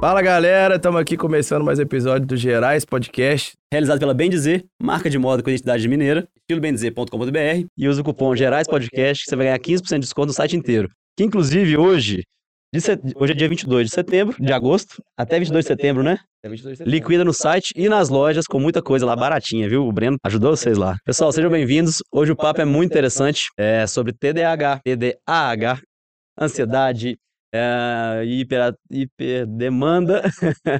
Fala galera, estamos aqui começando mais um episódio do Gerais Podcast. Realizado pela Bem Dizer, marca de moda com identidade mineira, estilobemdizer.com.br e usa o cupom Gerais Podcast que você vai ganhar 15% de desconto no site inteiro. Que inclusive hoje, set... hoje é dia 22 de setembro, de agosto, até 22 de setembro, né? 22 de setembro. Liquida no site e nas lojas com muita coisa lá baratinha, viu? O Breno ajudou vocês lá. Pessoal, sejam bem-vindos. Hoje o papo é muito interessante, é sobre TDAH, TDAH, ansiedade, é, hiper, hiperdemanda.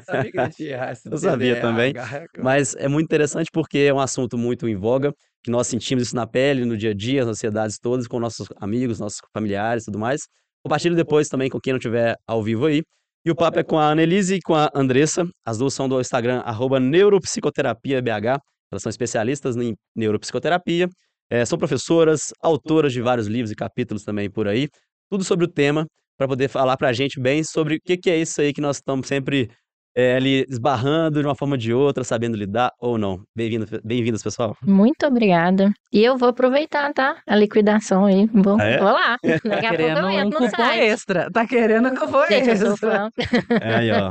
Sabia que a gente ia errar esse Eu sabia TDAH, também. Mas é muito interessante porque é um assunto muito em voga, que nós sentimos isso na pele, no dia a dia, as ansiedades todas, com nossos amigos, nossos familiares e tudo mais. Compartilhe depois também com quem não estiver ao vivo aí. E o papo é com a Annelise e com a Andressa. As duas são do Instagram, arroba neuropsicoterapiabh. Elas são especialistas em neuropsicoterapia. eh, são professoras, autoras de vários livros e capítulos também por aí. Tudo sobre o tema, para poder falar para a gente bem sobre o que, que é isso aí que nós estamos sempre eh, ali esbarrando de uma forma ou de outra, sabendo lidar ou não. Bem-vindas, bem-vindas, pessoal. Muito obrigada. E eu vou aproveitar, tá? A liquidação aí. Vou, Ah, é? vou lá. Daqui a pouco querendo um cupom site. extra. Tá querendo um cupom Gente, extra. É aí, ó.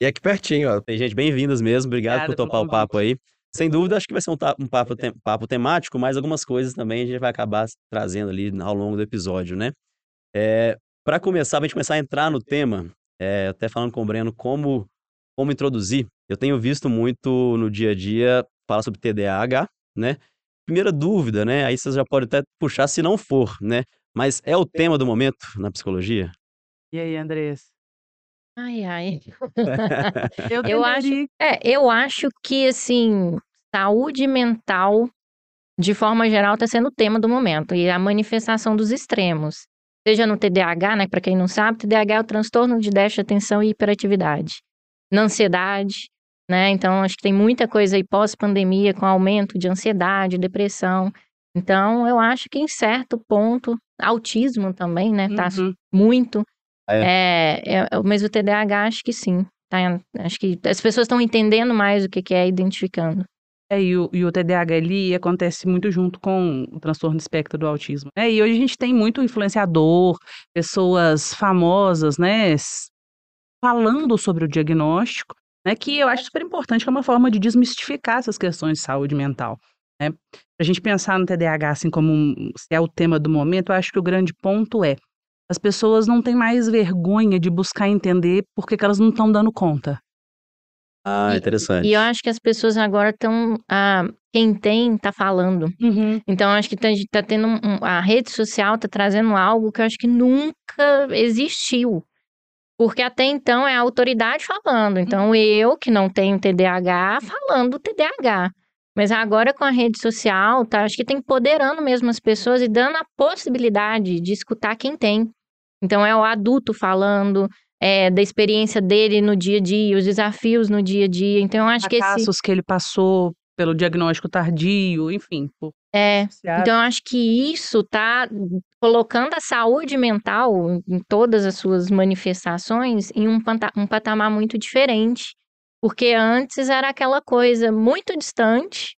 E aqui pertinho, ó. Tem gente, bem-vindas mesmo. Obrigado Obrigada por topar o papo aí. Sem dúvida, acho que vai ser um, um papo, tem- papo temático, mas algumas coisas também a gente vai acabar trazendo ali ao longo do episódio, né? É, para começar, pra gente começar a entrar no tema, é, até falando com o Breno como, como introduzir, eu tenho visto muito no dia a dia falar sobre TDAH, né? Primeira dúvida, né? Aí vocês já podem até puxar se não for, né? Mas é o tema do momento na psicologia? E aí, Andressa? Ai, ai. Eu, Eu acho-. É, eu acho que, assim, saúde mental, de forma geral, está sendo o tema do momento. E a manifestação dos extremos. Seja no TDAH, né? Para quem não sabe, TDAH é o transtorno de déficit de atenção e hiperatividade. Na ansiedade, né? Então, acho que tem muita coisa aí pós-pandemia, com aumento de ansiedade, depressão. Então, eu acho que em certo ponto, autismo também, né? Tá Uhum. muito. É, é, mas o TDAH acho que sim. Tá, acho que as pessoas estão entendendo mais o que, que é identificando. É, e, o, e o TDAH ele acontece muito junto com o transtorno de espectro do autismo. É, e hoje a gente tem muito influenciador, pessoas famosas, né, falando sobre o diagnóstico, né, que eu acho super importante, que é uma forma de desmistificar essas questões de saúde mental. Né? Pra gente pensar no TDAH assim como um, se é o tema do momento, eu acho que o grande ponto é as pessoas não têm mais vergonha de buscar entender por que que elas não estão dando conta. Ah, E- interessante. E eu acho que as pessoas agora estão. Ah, quem tem tá falando. Então, eu acho que tá, tá tendo. um- a rede social tá trazendo algo que eu acho que nunca existiu. Porque até então é a autoridade falando. Então, eu, que não tenho TDAH, falando do TDAH. Mas agora com a rede social, tá, acho que tá empoderando mesmo as pessoas e dando a possibilidade de escutar quem tem. Então, é o adulto falando é, da experiência dele no dia a dia, os desafios no dia a dia. Então, eu acho que esse. fracassos que ele passou pelo diagnóstico tardio, enfim. por- É, Então, eu acho que isso tá colocando a saúde mental em todas as suas manifestações em um, panta- um patamar muito diferente. Porque antes era aquela coisa muito distante,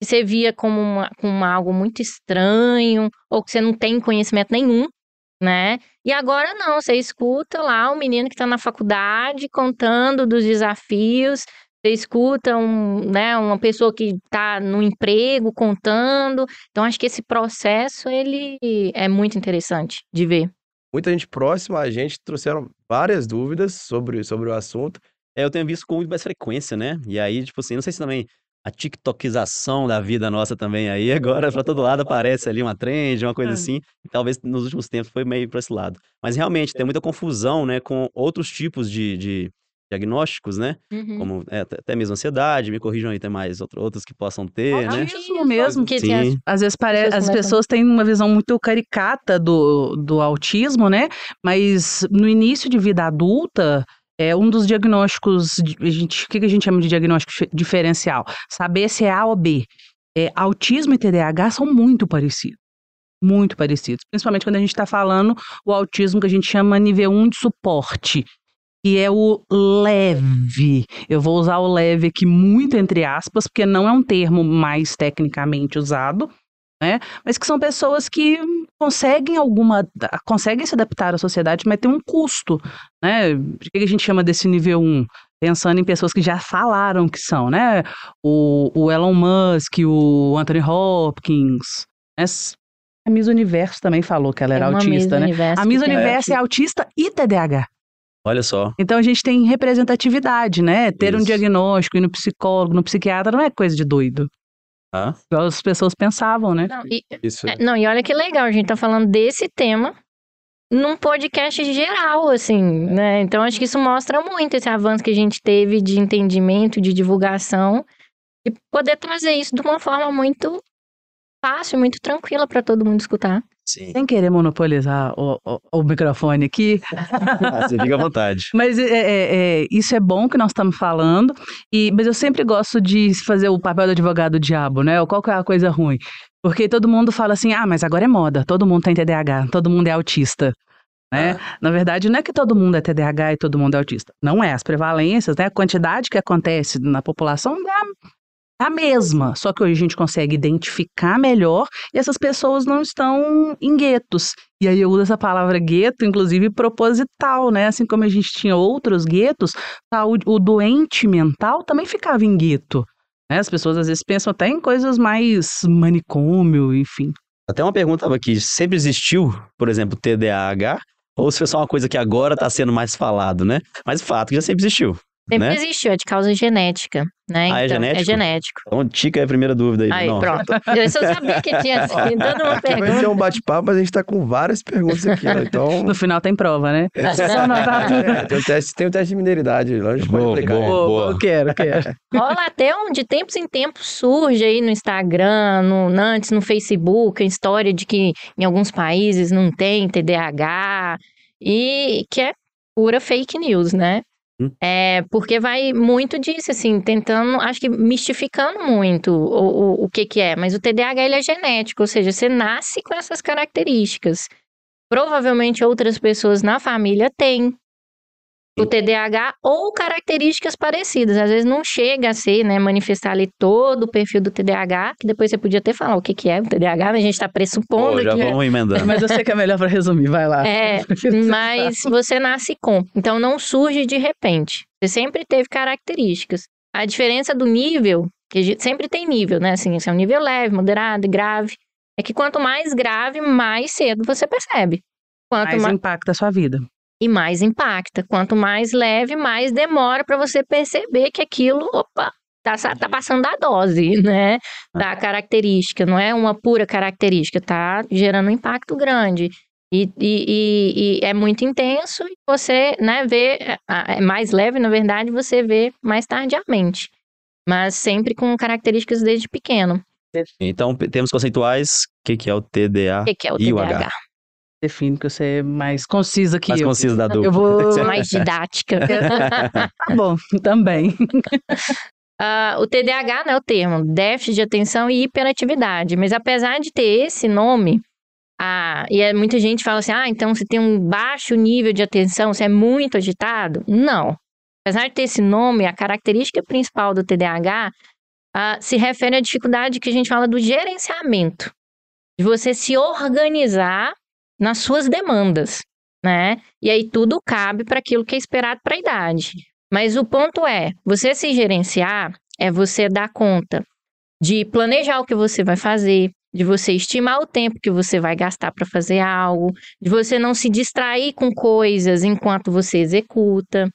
que você via como, uma, como algo muito estranho, ou que você não tem conhecimento nenhum, né? E agora não, você escuta lá o menino que está na faculdade contando dos desafios, você escuta um, né, uma pessoa que está no emprego contando. Então, acho que esse processo, ele é muito interessante de ver. Muita gente próxima a gente trouxeram várias dúvidas sobre, sobre o assunto. É, eu tenho visto com muito mais frequência, né? E aí, tipo assim, não sei se também a tiktokização da vida nossa também aí, agora pra todo lado aparece ali uma trend, uma coisa É. assim. E talvez nos últimos tempos foi meio pra esse lado. Mas realmente tem muita confusão, né, com outros tipos de, de diagnósticos, né? Uhum. Como é, até mesmo ansiedade, me corrijam aí, tem mais outro- outros que possam ter, né? Autismo mesmo. Que as- Às vezes parece, as pessoas têm uma visão muito caricata do, do autismo, né? Mas no início de vida adulta, é um dos diagnósticos, a gente, o que a gente chama de diagnóstico dife- diferencial? Saber se é A ou B. É, autismo e TDAH são muito parecidos. Muito parecidos. Principalmente quando a gente está falando o autismo que a gente chama nível 1 de suporte, que é o leve. Eu vou usar o leve aqui muito entre aspas, porque não é um termo mais tecnicamente usado, né? Mas que são pessoas que conseguem alguma, conseguem se adaptar à sociedade, mas tem um custo, né? Por que a gente chama desse nível 1? Pensando em pessoas que já falaram que são, né? O, o Elon Musk, o Anthony Hopkins, né? A Miss Universo também falou que ela era uma autista, né? Universo A Miss Universo é autista e TDAH. Olha só. Então a gente tem representatividade, né? Ter um Isso. diagnóstico, ir no psicólogo, no psiquiatra, não é coisa de doido. Ah, as pessoas pensavam, né? Não, e, Isso. é, não, e olha que legal, a gente tá falando desse tema num podcast geral, assim, né? Então acho que isso mostra muito esse avanço que a gente teve de entendimento, de divulgação, e poder trazer isso de uma forma muito fácil, muito tranquila para todo mundo escutar. Sim. Sem querer monopolizar o, o- o microfone aqui, Ah, você fica à vontade. mas é, é- é- isso é bom que nós estamos falando, e, mas eu sempre gosto de fazer o papel do advogado do diabo, né? Qual que é a coisa ruim? Porque todo mundo fala assim, ah, mas agora é moda, todo mundo tem TDAH, todo mundo é autista. Né? Na verdade, não é que todo mundo é TDAH e todo mundo é autista. Não é. As prevalências, né? a quantidade que acontece na população é a, mesma. Só que hoje a gente consegue identificar melhor e essas pessoas não estão em guetos. E aí eu uso essa palavra gueto, inclusive proposital, né? Assim como a gente tinha outros guetos, saúde- o doente mental também ficava em gueto. né? As pessoas às vezes pensam até em coisas mais manicômio, enfim. Até uma pergunta aqui, sempre existiu, por exemplo, TDAH? Ou se foi só uma coisa que agora está sendo mais falado, né? Mas o fato que já sempre existiu. Sempre Né? existiu, é de causa genética, né? Ah, é Então, genético? É genético. Então, tica é a primeira dúvida aí. Aí, não. pronto. Eu só sabia que tinha assim, toda uma Vai ser pergunta. um bate-papo, mas a gente tá com várias perguntas aqui, né? Então. No final tem prova, né? Só anotar. É, tem, o teste, tem o teste de mineridade, lá a gente pode Bom, aplicar. bom. é. boa. eu quero, quero. Rola até um, de tempos em tempos surge aí no Instagram, no, antes no Facebook, a história de que em alguns países não tem TDAH, e que é pura fake news, né? Hum. É, porque vai muito disso, assim, tentando, acho que mistificando muito o, o, o que que é. Mas o TDAH, ele é genético, ou seja, você nasce com essas características. Provavelmente outras pessoas na família têm o TDAH ou características parecidas. Às vezes não chega a ser, né, manifestar ali todo o perfil do TDAH, que depois você podia até falar o que que é o TDAH, mas a gente está pressupondo Pô, já que... vamos emendando. Mas eu sei que é melhor para resumir, vai lá. É, mas você nasce com. Então não surge de repente. Você sempre teve características. A diferença do nível, que sempre tem nível, né? Assim, esse é um nível leve, moderado e grave. É que quanto mais grave, mais cedo você percebe. Quanto Mais mais impacta a sua vida. E mais impacta. Quanto mais leve, mais demora para você perceber que aquilo, opa, tá, tá passando da dose, né? Da característica, não é uma pura característica, tá gerando um impacto grande. E, e, e- e é muito intenso e você, né, vê, é mais leve, na verdade, você vê mais tardiamente. Mas sempre com características desde pequeno. Então, termos conceituais, o que, que é o TDA? O que, que é o E o TDAH? H? Define que você é mais concisa que Mais eu. conciso da dúvida. Eu vou. Sou mais didática. Tá bom, também. Ah, o TDAH não é o termo, déficit de atenção e hiperatividade. Mas apesar de ter esse nome, ah, e é, muita gente fala assim: ah, então você tem um baixo nível de atenção, você é muito agitado. Não. Apesar de ter esse nome, a característica principal do TDAH ah, se refere à dificuldade que a gente fala do gerenciamento, de você se organizar nas suas demandas, né? E aí tudo cabe para aquilo que é esperado para a idade. Mas o ponto é, você se gerenciar é você dar conta de planejar o que você vai fazer, de você estimar o tempo que você vai gastar para fazer algo, de você não se distrair com coisas enquanto você executa,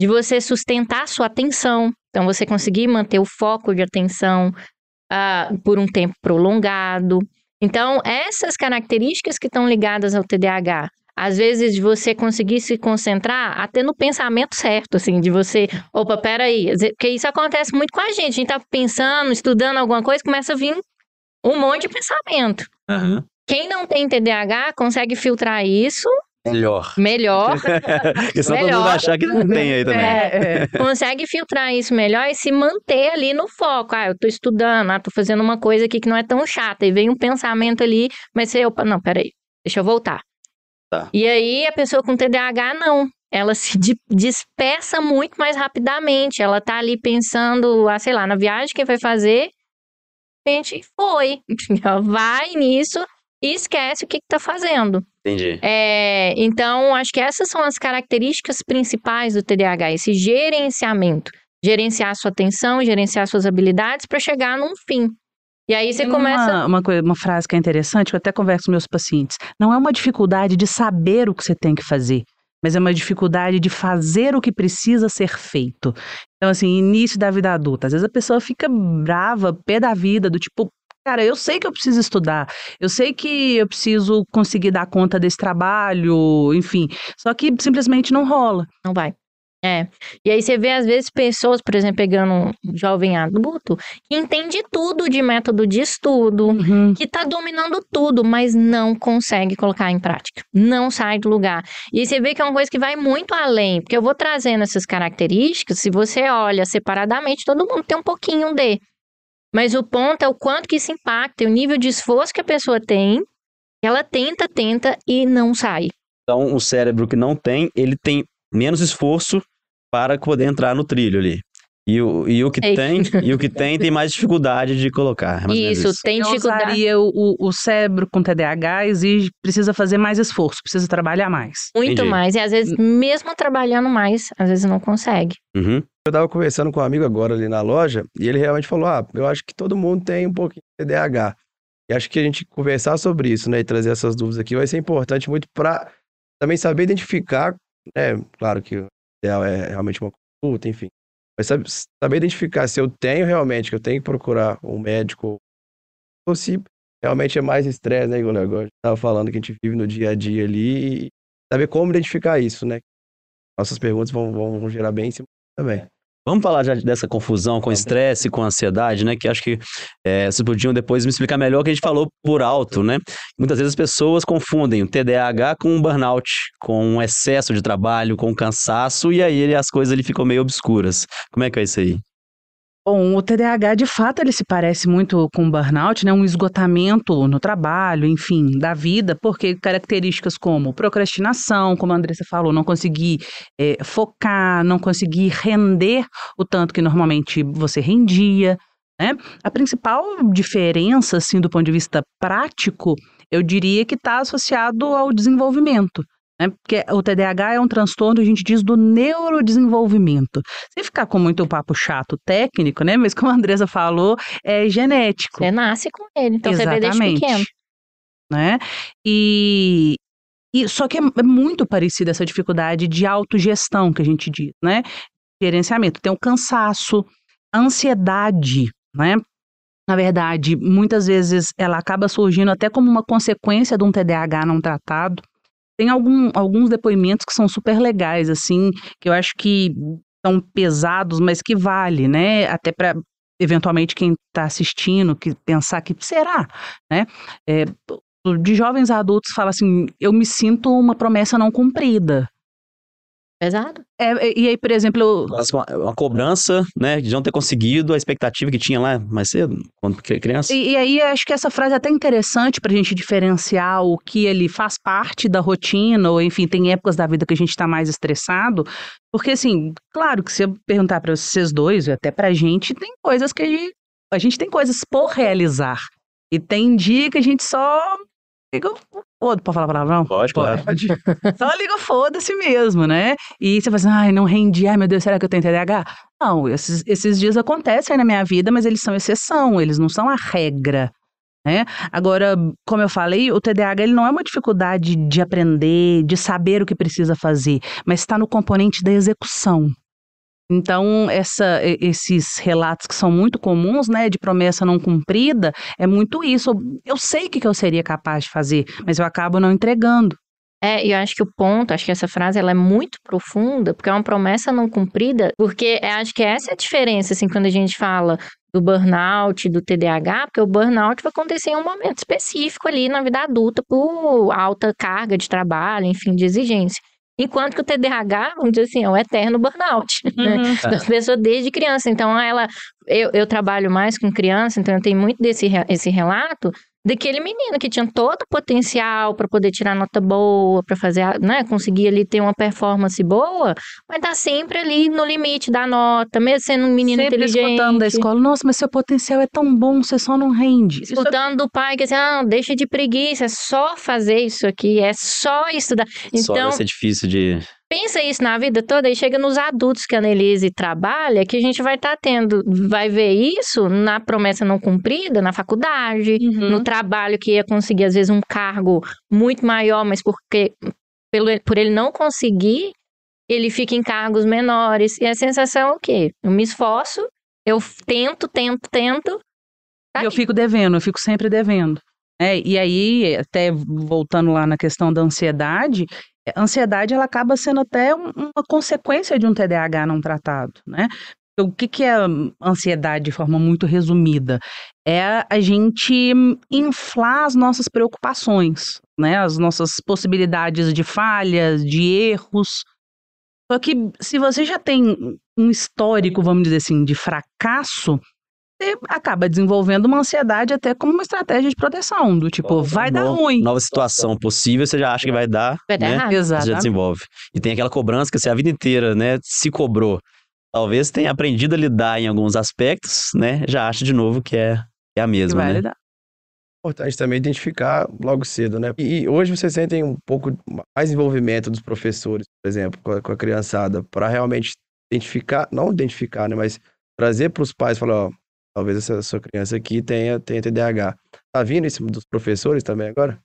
de você sustentar sua atenção, então você conseguir manter o foco de atenção ah, por um tempo prolongado. Então, essas características que estão ligadas ao TDAH, às vezes de você conseguir se concentrar até no pensamento certo, assim, de você, opa, peraí, porque isso acontece muito com a gente, a gente tá pensando, estudando alguma coisa, começa a vir um monte de pensamento. Aham. Quem não tem TDAH consegue filtrar isso Melhor. melhor, Porque senão todo mundo Melhor. vai achar que não tem aí também. É, consegue filtrar isso melhor e se manter ali no foco. Ah, eu tô estudando, ah, tô fazendo uma coisa aqui que não é tão chata. E vem um pensamento ali, mas você, opa, não, peraí, deixa eu voltar. Tá. E aí a pessoa com TDAH, não. Ela se di- dispersa muito mais rapidamente. Ela tá ali pensando, ah, sei lá, na viagem que vai fazer. simplesmente foi. Vai nisso e esquece o que está fazendo. Entendi. É, então, acho que essas são as características principais do TDAH, esse gerenciamento. Gerenciar sua atenção, gerenciar suas habilidades para chegar num fim. E aí você Tem começa. Uma, uma, coisa- uma frase que é interessante, que eu até converso com meus pacientes. Não é uma dificuldade de saber o que você tem que fazer, mas é uma dificuldade de fazer o que precisa ser feito. Então, assim, início da vida adulta. Às vezes a pessoa fica brava, pé da vida, do tipo. Cara, eu sei que eu preciso estudar, eu sei que eu preciso conseguir dar conta desse trabalho, enfim. Só que simplesmente não rola. Não vai. É. E aí você vê, às vezes, pessoas, por exemplo, pegando um jovem adulto, que entende tudo de método de estudo, Uhum. que tá dominando tudo, mas não consegue colocar em prática. Não sai do lugar. E aí você vê que é uma coisa que vai muito além, porque eu vou trazendo essas características, se você olha separadamente, todo mundo tem um pouquinho de. Mas o ponto é o quanto que isso impacta, e o nível de esforço que a pessoa tem, ela tenta, tenta e não sai. Então, o cérebro que não tem, ele tem menos esforço para poder entrar no trilho ali. E o, e o que Ei. tem, e o que tem tem mais dificuldade de colocar. É menos Isso, tem Eu dificuldade. usaria o, o- o cérebro com TDAH exige, precisa fazer mais esforço, precisa trabalhar mais. Muito Entendi. mais. E às vezes, mesmo trabalhando mais, às vezes não consegue. Uhum. Eu tava conversando com um amigo agora ali na loja e ele realmente falou: Ah, eu acho que todo mundo tem um pouquinho de TDAH. E acho que a gente conversar sobre isso, né, e trazer essas dúvidas aqui vai ser importante muito para também saber identificar, né? Claro que o ideal é realmente uma consulta, enfim. Mas saber, identificar se eu tenho realmente, que eu tenho que procurar um médico, ou se realmente é mais estresse, né, igual o negócio. Tava falando que a gente vive no dia a dia ali e saber como identificar isso, né? Nossas perguntas vão, vão, vão gerar bem em cima também. Vamos falar já dessa confusão com estresse, com ansiedade, né? Que acho que é, vocês podiam depois me explicar melhor o que a gente falou por alto, né? Muitas vezes as pessoas confundem o TDAH com um burnout, com um excesso de trabalho, com um cansaço, e aí ele- as coisas ali ficam meio obscuras. Como é que é isso aí? Bom, o TDAH, de fato, ele se parece muito com o burnout, né? Um esgotamento no trabalho, enfim, da vida, porque características como procrastinação, como a Andressa falou, não conseguir eh, focar, não conseguir render o tanto que normalmente você rendia, né? A principal diferença, assim, do ponto de vista prático, eu diria que está associado ao desenvolvimento. Né? Porque o TDAH é um transtorno, a gente diz, do neurodesenvolvimento. Sem ficar com muito papo chato técnico, né? Mas como a Andresa falou, é genético. Você nasce com ele, então você vê desde pequeno. Né? E, e só que é, é muito parecida essa dificuldade de autogestão que a gente diz, né? Gerenciamento. Tem o cansaço, a ansiedade, né? Na verdade, muitas vezes ela acaba surgindo até como uma consequência de um TDAH não tratado. Tem algum, alguns depoimentos que são super legais, assim, que eu acho que são pesados, mas que vale, né? Até para eventualmente quem está assistindo que pensar que será, né? É, de jovens a adultos fala assim, eu me sinto uma promessa não cumprida. Pesado? É, e aí, por exemplo, Uma, uma cobrança, né? De não ter conseguido a expectativa que tinha lá mais cedo, quando cri- criança. E, e aí acho que essa frase é até interessante para a gente diferenciar o que ele faz parte da rotina, ou enfim, tem épocas da vida que a gente está mais estressado. Porque, assim, claro que se eu perguntar para vocês dois, e até pra gente, tem coisas que a gente, a gente tem coisas por realizar. E tem dia que a gente só. Liga o foda, pode falar palavrão? Pode, claro. Só liga o foda-se mesmo, né? E você fala assim, ai, não rendi, ai meu Deus, será que eu tenho TDAH? Não, esses, esses dias acontecem na minha vida, mas eles são exceção, eles não são a regra. Né? Agora, como eu falei, o TDAH ele não é uma dificuldade de aprender, de saber o que precisa fazer, mas está no componente da execução. Então, essa, esses relatos que são muito comuns, né, de promessa não cumprida, é muito isso. Eu sei o que eu seria capaz de fazer, mas eu acabo não entregando. É, e eu acho que o ponto, acho que essa frase ela é muito profunda, porque é uma promessa não cumprida, porque acho que essa é a diferença, assim, quando a gente fala do burnout, do TDAH, porque o burnout vai acontecer em um momento específico ali na vida adulta por alta carga de trabalho, enfim, de exigência. Enquanto que o TDAH, vamos dizer assim, é um eterno burnout, né? das pessoas desde criança. Então, ela, eu, eu trabalho mais com criança, então eu tenho muito desse esse relato daquele menino que tinha todo o potencial para poder tirar nota boa, para fazer, né, conseguir ali ter uma performance boa, mas tá sempre ali no limite da nota, mesmo sendo um menino Sempre inteligente. escutando da escola, nossa, mas seu potencial é tão bom, você só não rende. Isso é Escutando do pai que assim, ah, deixa de preguiça, é só fazer isso aqui, é só estudar. Só Então, vai ser difícil de. Pensa isso na vida toda e chega nos adultos que a Annelise trabalha, que a gente vai estar tendo, vai ver isso na promessa não cumprida, na faculdade, Uhum. no trabalho que ia conseguir, às vezes, um cargo muito maior, mas porque pelo, por ele não conseguir, ele fica em cargos menores. E a sensação é o quê? Eu me esforço, eu tento, tento, tento. tá eu fico devendo, eu fico sempre devendo. É, e aí, até voltando lá na questão da ansiedade, ansiedade ela acaba sendo até um- uma consequência de um TDAH não tratado, né? O que, que é ansiedade de forma muito resumida? É a gente inflar as nossas preocupações, né? As nossas possibilidades de falhas, de erros. Só que se você já tem um histórico, vamos dizer assim, de fracasso, você acaba desenvolvendo uma ansiedade até como uma estratégia de proteção, do tipo, vai dar ruim. Nova situação possível, você já acha que vai dar. Vai dar né? errado. Você já desenvolve. E tem aquela cobrança que você a vida inteira, né, se cobrou. Talvez tenha aprendido a lidar em alguns aspectos, né? Já acha de novo que é, é a mesma, vai né? lidar. importante também identificar logo cedo, né? E, e hoje vocês sentem um pouco mais envolvimento dos professores, por exemplo, com a, com a criançada, para realmente identificar, não identificar, né? Mas trazer para os pais, falar, ó, talvez essa sua criança aqui tenha, tenha TDAH. Tá vindo isso dos professores também agora?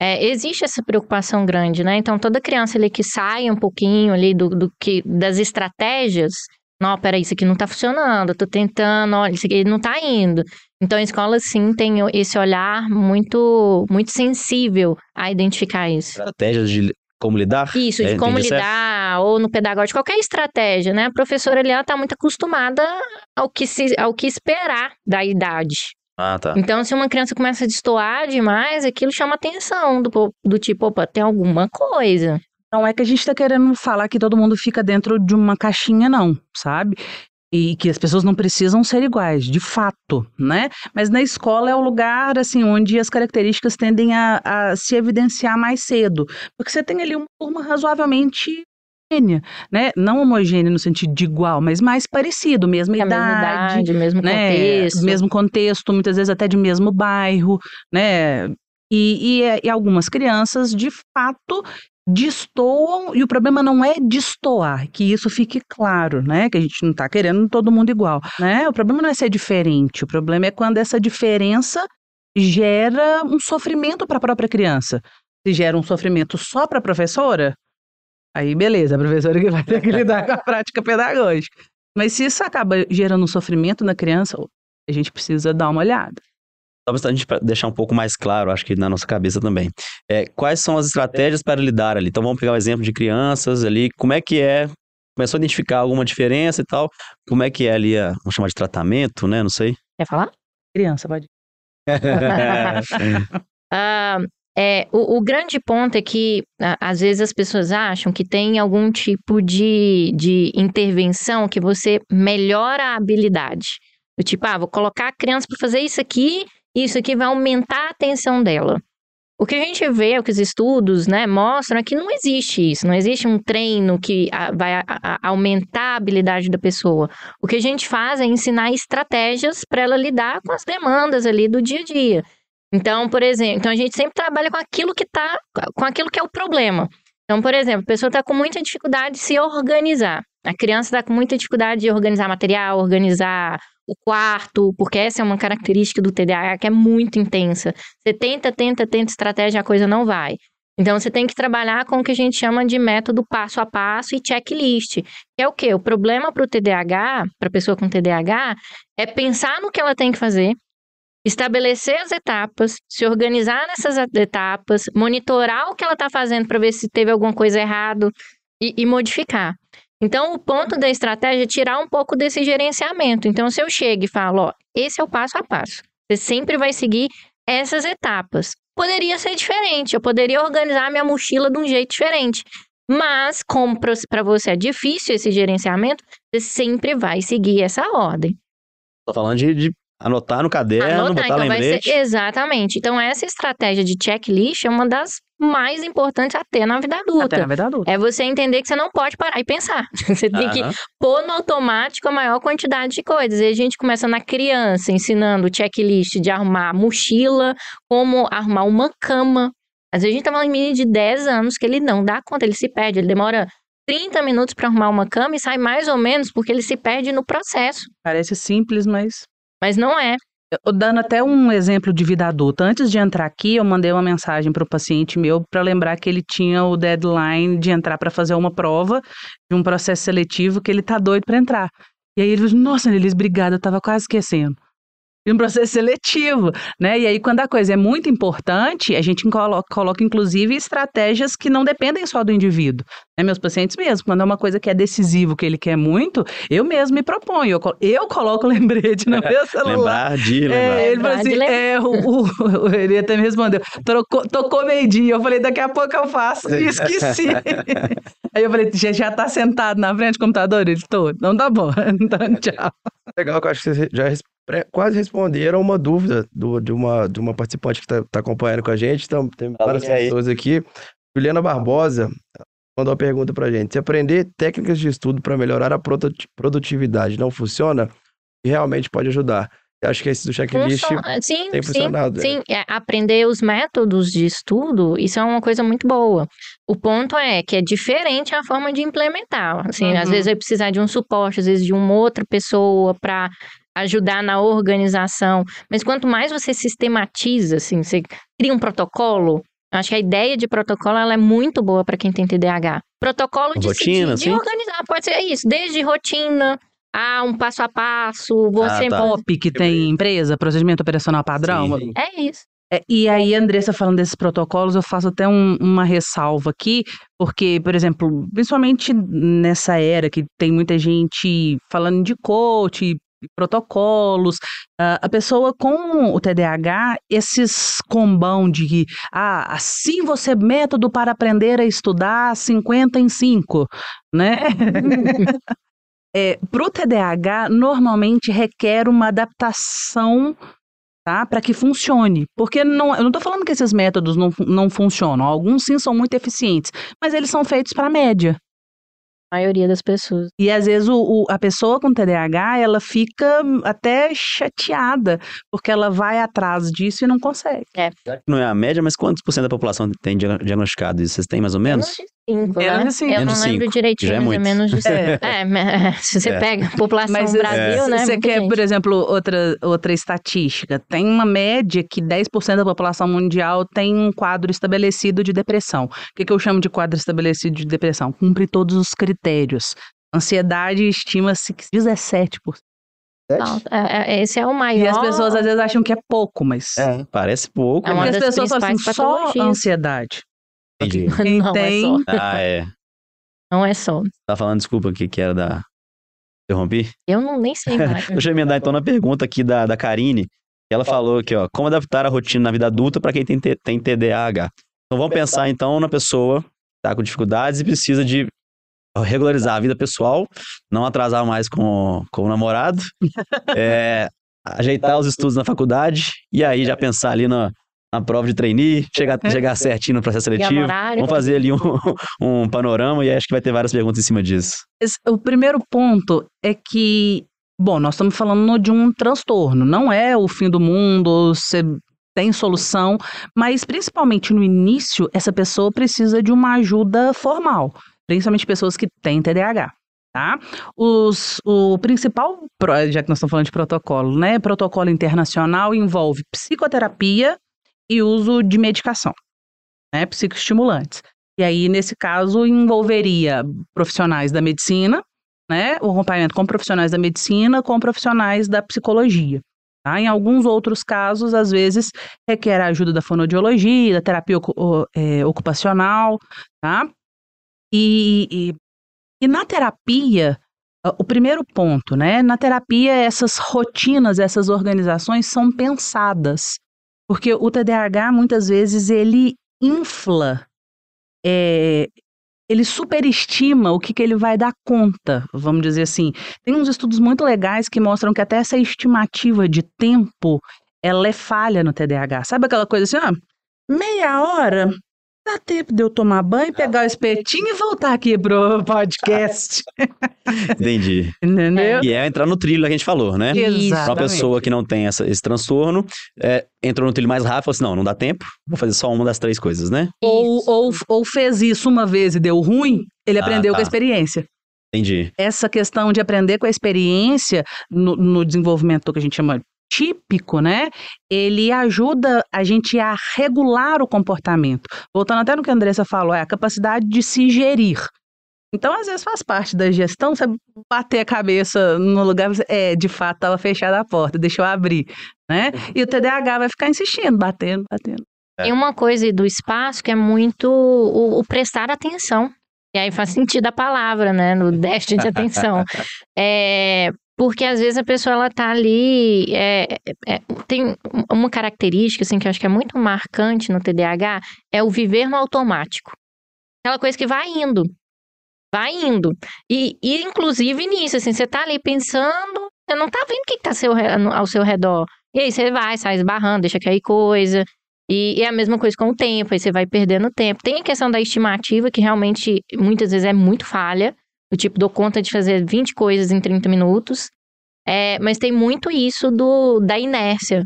É, existe essa preocupação grande, né? Então, toda criança ali que sai um pouquinho ali do, do que, das estratégias, não, peraí, isso aqui não tá funcionando, eu tô tentando, olha, isso aqui não tá indo. Então, a escola, sim, tem esse olhar muito, muito sensível a identificar isso. Estratégias de como lidar. Isso, É, de como entendi certo. lidar, ou no pedagógico, qualquer estratégia, né? A professora ali, ela tá muito acostumada ao que, se, ao que esperar da idade. Ah, tá. Então, se uma criança começa a destoar demais, aquilo chama atenção, do, do tipo, opa, tem alguma coisa. Não é que a gente tá querendo falar que todo mundo fica dentro de uma caixinha, não, sabe? E que as pessoas não precisam ser iguais, de fato, né? Mas na escola é o lugar, assim, onde as características tendem a, a se evidenciar mais cedo. Porque você tem ali uma turma razoavelmente homogênea, né? Não homogênea no sentido de igual, mas mais parecido, mesma É a mesma idade, idade, mesmo né? contexto. Mesmo contexto, muitas vezes até de mesmo bairro, né? E, e, é- e algumas crianças, de fato, destoam, e o problema não é destoar, que isso fique claro, né? Que a gente não tá querendo todo mundo igual, né? O problema não é ser diferente, o problema é quando essa diferença gera um sofrimento para a própria criança. Se gera um sofrimento só para a professora, aí beleza, a professora que vai ter que lidar com a prática pedagógica. Mas se isso acaba gerando um sofrimento na criança, a gente precisa dar uma olhada. Só para a gente deixar um pouco mais claro, acho que na nossa cabeça também. É, quais são as estratégias para lidar ali? Então vamos pegar o exemplo de crianças ali. Como é que é? Começou a identificar alguma diferença e tal. Como é que é ali a, vamos chamar de tratamento, né? Não sei. Quer falar? Criança, pode. Ah, é, o, o grande ponto é que, às vezes, as pessoas acham que tem algum tipo de, de intervenção que você melhora a habilidade. Do tipo, ah, vou colocar a criança para fazer isso aqui, isso aqui vai aumentar a atenção dela. O que a gente vê, o que os estudos né, mostram é que não existe isso, não existe um treino que ah, vai a- a- aumentar a habilidade da pessoa. O que a gente faz é ensinar estratégias para ela lidar com as demandas ali do dia a dia. Então, por exemplo, então a gente sempre trabalha com aquilo que tá, com aquilo que é o problema. Então, por exemplo, a pessoa está com muita dificuldade de se organizar. A criança está com muita dificuldade de organizar material, organizar o quarto, porque essa é uma característica do TDAH que é muito intensa. Você tenta, tenta, tenta estratégia, a coisa não vai. Então, você tem que trabalhar com o que a gente chama de método passo a passo e checklist. Que é o quê? O problema para o TDAH, para a pessoa com TDAH, é pensar no que ela tem que fazer, estabelecer as etapas, se organizar nessas etapas, monitorar o que ela está fazendo para ver se teve alguma coisa errada e, e modificar. Então, o ponto da estratégia é tirar um pouco desse gerenciamento. Então, se eu chego e falo, ó, esse é o passo a passo. Você sempre vai seguir essas etapas. Poderia ser diferente, eu poderia organizar minha mochila de um jeito diferente. Mas, como para você é difícil esse gerenciamento, você sempre vai seguir essa ordem. Tô falando de, de anotar no caderno, Anotar, botar então lembrete. ser exatamente. Então essa estratégia de checklist é uma das mais importantes a ter na vida Até adulta. na vida adulta. É você entender que você não pode parar e pensar. Você tem que Aham. pôr no automático a maior quantidade de coisas. E a gente começa na criança, ensinando o checklist de arrumar mochila, como arrumar uma cama. Às vezes a gente tá falando em menino de 10 anos que ele não dá conta, ele se perde, ele demora 30 minutos para arrumar uma cama e sai mais ou menos porque ele se perde no processo. Parece simples, mas Mas não é. Dando até um exemplo de vida adulta, antes de entrar aqui, eu mandei uma mensagem para o paciente meu para lembrar que ele tinha o deadline de entrar para fazer uma prova de um processo seletivo que ele tá doido para entrar. E aí ele falou: Nossa, Elis, obrigada, eu tava quase esquecendo. E um processo seletivo, né? E aí, quando a coisa é muito importante, a gente coloca, coloca, inclusive, estratégias que não dependem só do indivíduo. Né? Meus pacientes mesmo, quando é uma coisa que é decisivo, que ele quer muito, eu mesmo me proponho. Eu, colo- eu coloco lembrete no meu celular. Lembrar de lembrar. É, ele falou assim, é, o, o- ele até me respondeu, trocou, tocou meio-dia, eu falei, daqui a pouco eu faço, e esqueci. Aí eu falei, já, já tá sentado na frente do computador? Ele, tô, não tá bom, então tchau. Legal, que eu acho que vocês já res- pre- quase responderam uma dúvida do- de, uma, de uma participante que está acompanhando com a gente. Então, tem várias pessoas aqui. Juliana Barbosa mandou uma pergunta para a gente. Se aprender técnicas de estudo para melhorar a produti- produtividade não funciona, e realmente pode ajudar. Eu acho que esse do checklist Funciona- Sim, tem sim. funcionado. Sim, é, aprender os métodos de estudo, isso é uma coisa muito boa. O ponto é que é diferente a forma de implementar. Assim, às Uhum. vezes vai precisar de um suporte, às vezes de uma outra pessoa para ajudar na organização. Mas quanto mais você sistematiza, assim, você cria um protocolo, eu acho que a ideia de protocolo ela é muito boa para quem tem TDAH. Protocolo de, Rotina, de, de assim? organizar, pode ser isso, desde rotina a um passo a passo, você tá. POP que tem empresa, procedimento operacional padrão. Sim. É isso. É, e aí, Andressa, falando desses protocolos, eu faço até um- uma ressalva aqui, porque, por exemplo, principalmente nessa era que tem muita gente falando de coach, protocolos, ah, a pessoa com o TDAH, esses combão de ah, assim você método para aprender a estudar 50 em 5, né? é, pro TDAH, normalmente requer uma adaptação tá? Para que funcione. Porque não, eu não estou falando que esses métodos não, não funcionam. Alguns sim são muito eficientes, mas eles são feitos para a média. A maioria das pessoas. E às vezes o, o- a pessoa com TDAH, ela fica até chateada, porque ela vai atrás disso e não consegue. Não é a média, mas quantos por cento da população tem dia- diagnosticado isso? Vocês têm mais ou menos? Menos de cinco, Menos né? cinco. Eu Menos não de lembro cinco, direitinho, já é mas é muito. menos de cinco. É. É, mas se você É. pega a população Mas Brasil, é, né? você muita quer, gente. por exemplo, outra, outra estatística. Tem uma média que 10% da população mundial tem um quadro estabelecido de depressão. O que, que eu chamo de quadro estabelecido de depressão? Cumpre todos os critérios. Ansiedade estima-se que 17%. Não, é- é- esse é o maior. E as pessoas às vezes acham que é pouco, mas. É, parece pouco, É mas... as das pessoas falam assim, só ansiedade. Entendi. Quem não tem- é só. Ah, é. Não é só. Tá falando, desculpa, aqui que era da... Interrompi? Eu não nem sei mais. Deixa eu emendar então na pergunta aqui da, da Karine. Ela falou aqui, ó, como adaptar a rotina na vida adulta para quem tem, tem TDAH. Então vamos pensar então na pessoa que tá com dificuldades e precisa de regularizar a vida pessoal, não atrasar mais com, com o namorado, é, ajeitar os estudos na faculdade e aí já pensar ali na, na prova de trainee, chegar, chegar certinho no processo a seletivo. Vamos fazer ali um, um panorama e acho que vai ter várias perguntas em cima disso. Esse- O primeiro ponto é que, bom, nós estamos falando de um transtorno, não é o fim do mundo, você tem solução, mas principalmente no início, essa pessoa precisa de uma ajuda formal, principalmente pessoas que têm TDAH. Tá? Os, o principal, já que nós estamos falando de protocolo, né? Protocolo internacional envolve psicoterapia e uso de medicação, né? Psicoestimulantes. E aí, nesse caso, envolveria profissionais da medicina, né? O acompanhamento com profissionais da medicina, com profissionais da psicologia. Tá? Em alguns outros casos, às vezes, requer a ajuda da fonoaudiologia, da terapia é, ocupacional, tá? E, e, e na terapia, o primeiro ponto, né? Na terapia, essas rotinas, essas organizações são pensadas. Porque o TDAH, muitas vezes, ele infla é, ele superestima o que, que ele vai dar conta, vamos dizer assim. Tem uns estudos muito legais que mostram que até essa estimativa de tempo, ela é falha no TDAH. Sabe aquela coisa assim, ó, meia hora, dá tempo de eu tomar banho, pegar o espetinho e voltar aqui pro podcast. Entendi. Entendeu? E é entrar no trilho que a gente falou, né? Exatamente. Uma pessoa que não tem essa- esse transtorno, é, entrou no trilho mais rápido, falou assim, não, não dá tempo, vou fazer só uma das três coisas, né? Ou, ou, ou fez isso uma vez e deu ruim, ele Ah, aprendeu com tá. a experiência. Entendi. essa questão de aprender com a experiência no, no desenvolvimento que a gente chama típico, né? Ele ajuda a gente a regular o comportamento. Voltando até no que a Andressa falou, é a capacidade de se gerir. Então, às vezes, faz parte da gestão você bater a cabeça no lugar, é, de fato, estava fechada a porta, deixa eu abrir, né? E o TDAH vai ficar insistindo, batendo, batendo. Tem uma coisa do espaço que é muito o, o prestar atenção. E aí faz sentido a palavra, né? No déficit de atenção. É, porque às vezes a pessoa ela tá ali. é, é, tem uma característica assim, que eu acho que é muito marcante no TDAH: é o viver no automático. Aquela coisa que vai indo. Vai indo. E, e inclusive nisso, assim, você tá ali pensando, você não tá vendo o que, que tá seu ao seu redor. E aí você vai, sai esbarrando, deixa cair coisa. E é a mesma coisa com o tempo, aí você vai perdendo tempo. Tem a questão da estimativa, que realmente muitas vezes é muito falha. Do tipo, dou conta de fazer 20 coisas em 30 minutos. É, mas tem muito isso do, da inércia.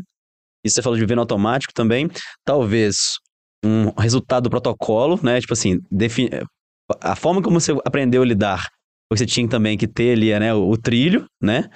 E você falou de viver no automático também, talvez um resultado do protocolo, né? Tipo assim, a forma como você aprendeu a lidar, você tinha também que ter ali, né, o, o trilho, né?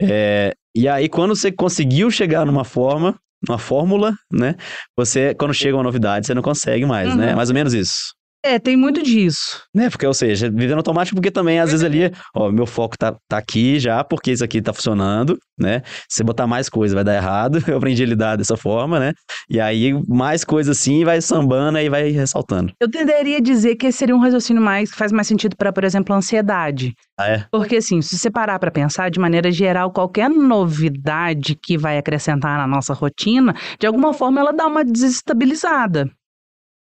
É, e aí, quando você conseguiu chegar numa forma, numa fórmula, né? Você, quando chega uma novidade, você não consegue mais, né? Uhum. Mais ou menos isso. É, tem muito disso. Né? Porque, ou seja, vivendo automático, porque também, às vezes, ali, ó, meu foco tá, tá aqui já, porque isso aqui tá funcionando, né? Se você botar mais coisa, vai dar errado. Eu aprendi a lidar dessa forma, né? E aí, mais coisa assim, vai sambando e vai ressaltando. Eu tenderia a dizer que esse seria um raciocínio mais que faz mais sentido para, por exemplo, a ansiedade. Ah, é? Porque, assim, se você parar para pensar, de maneira geral, qualquer novidade que vai acrescentar na nossa rotina, de alguma forma ela dá uma desestabilizada.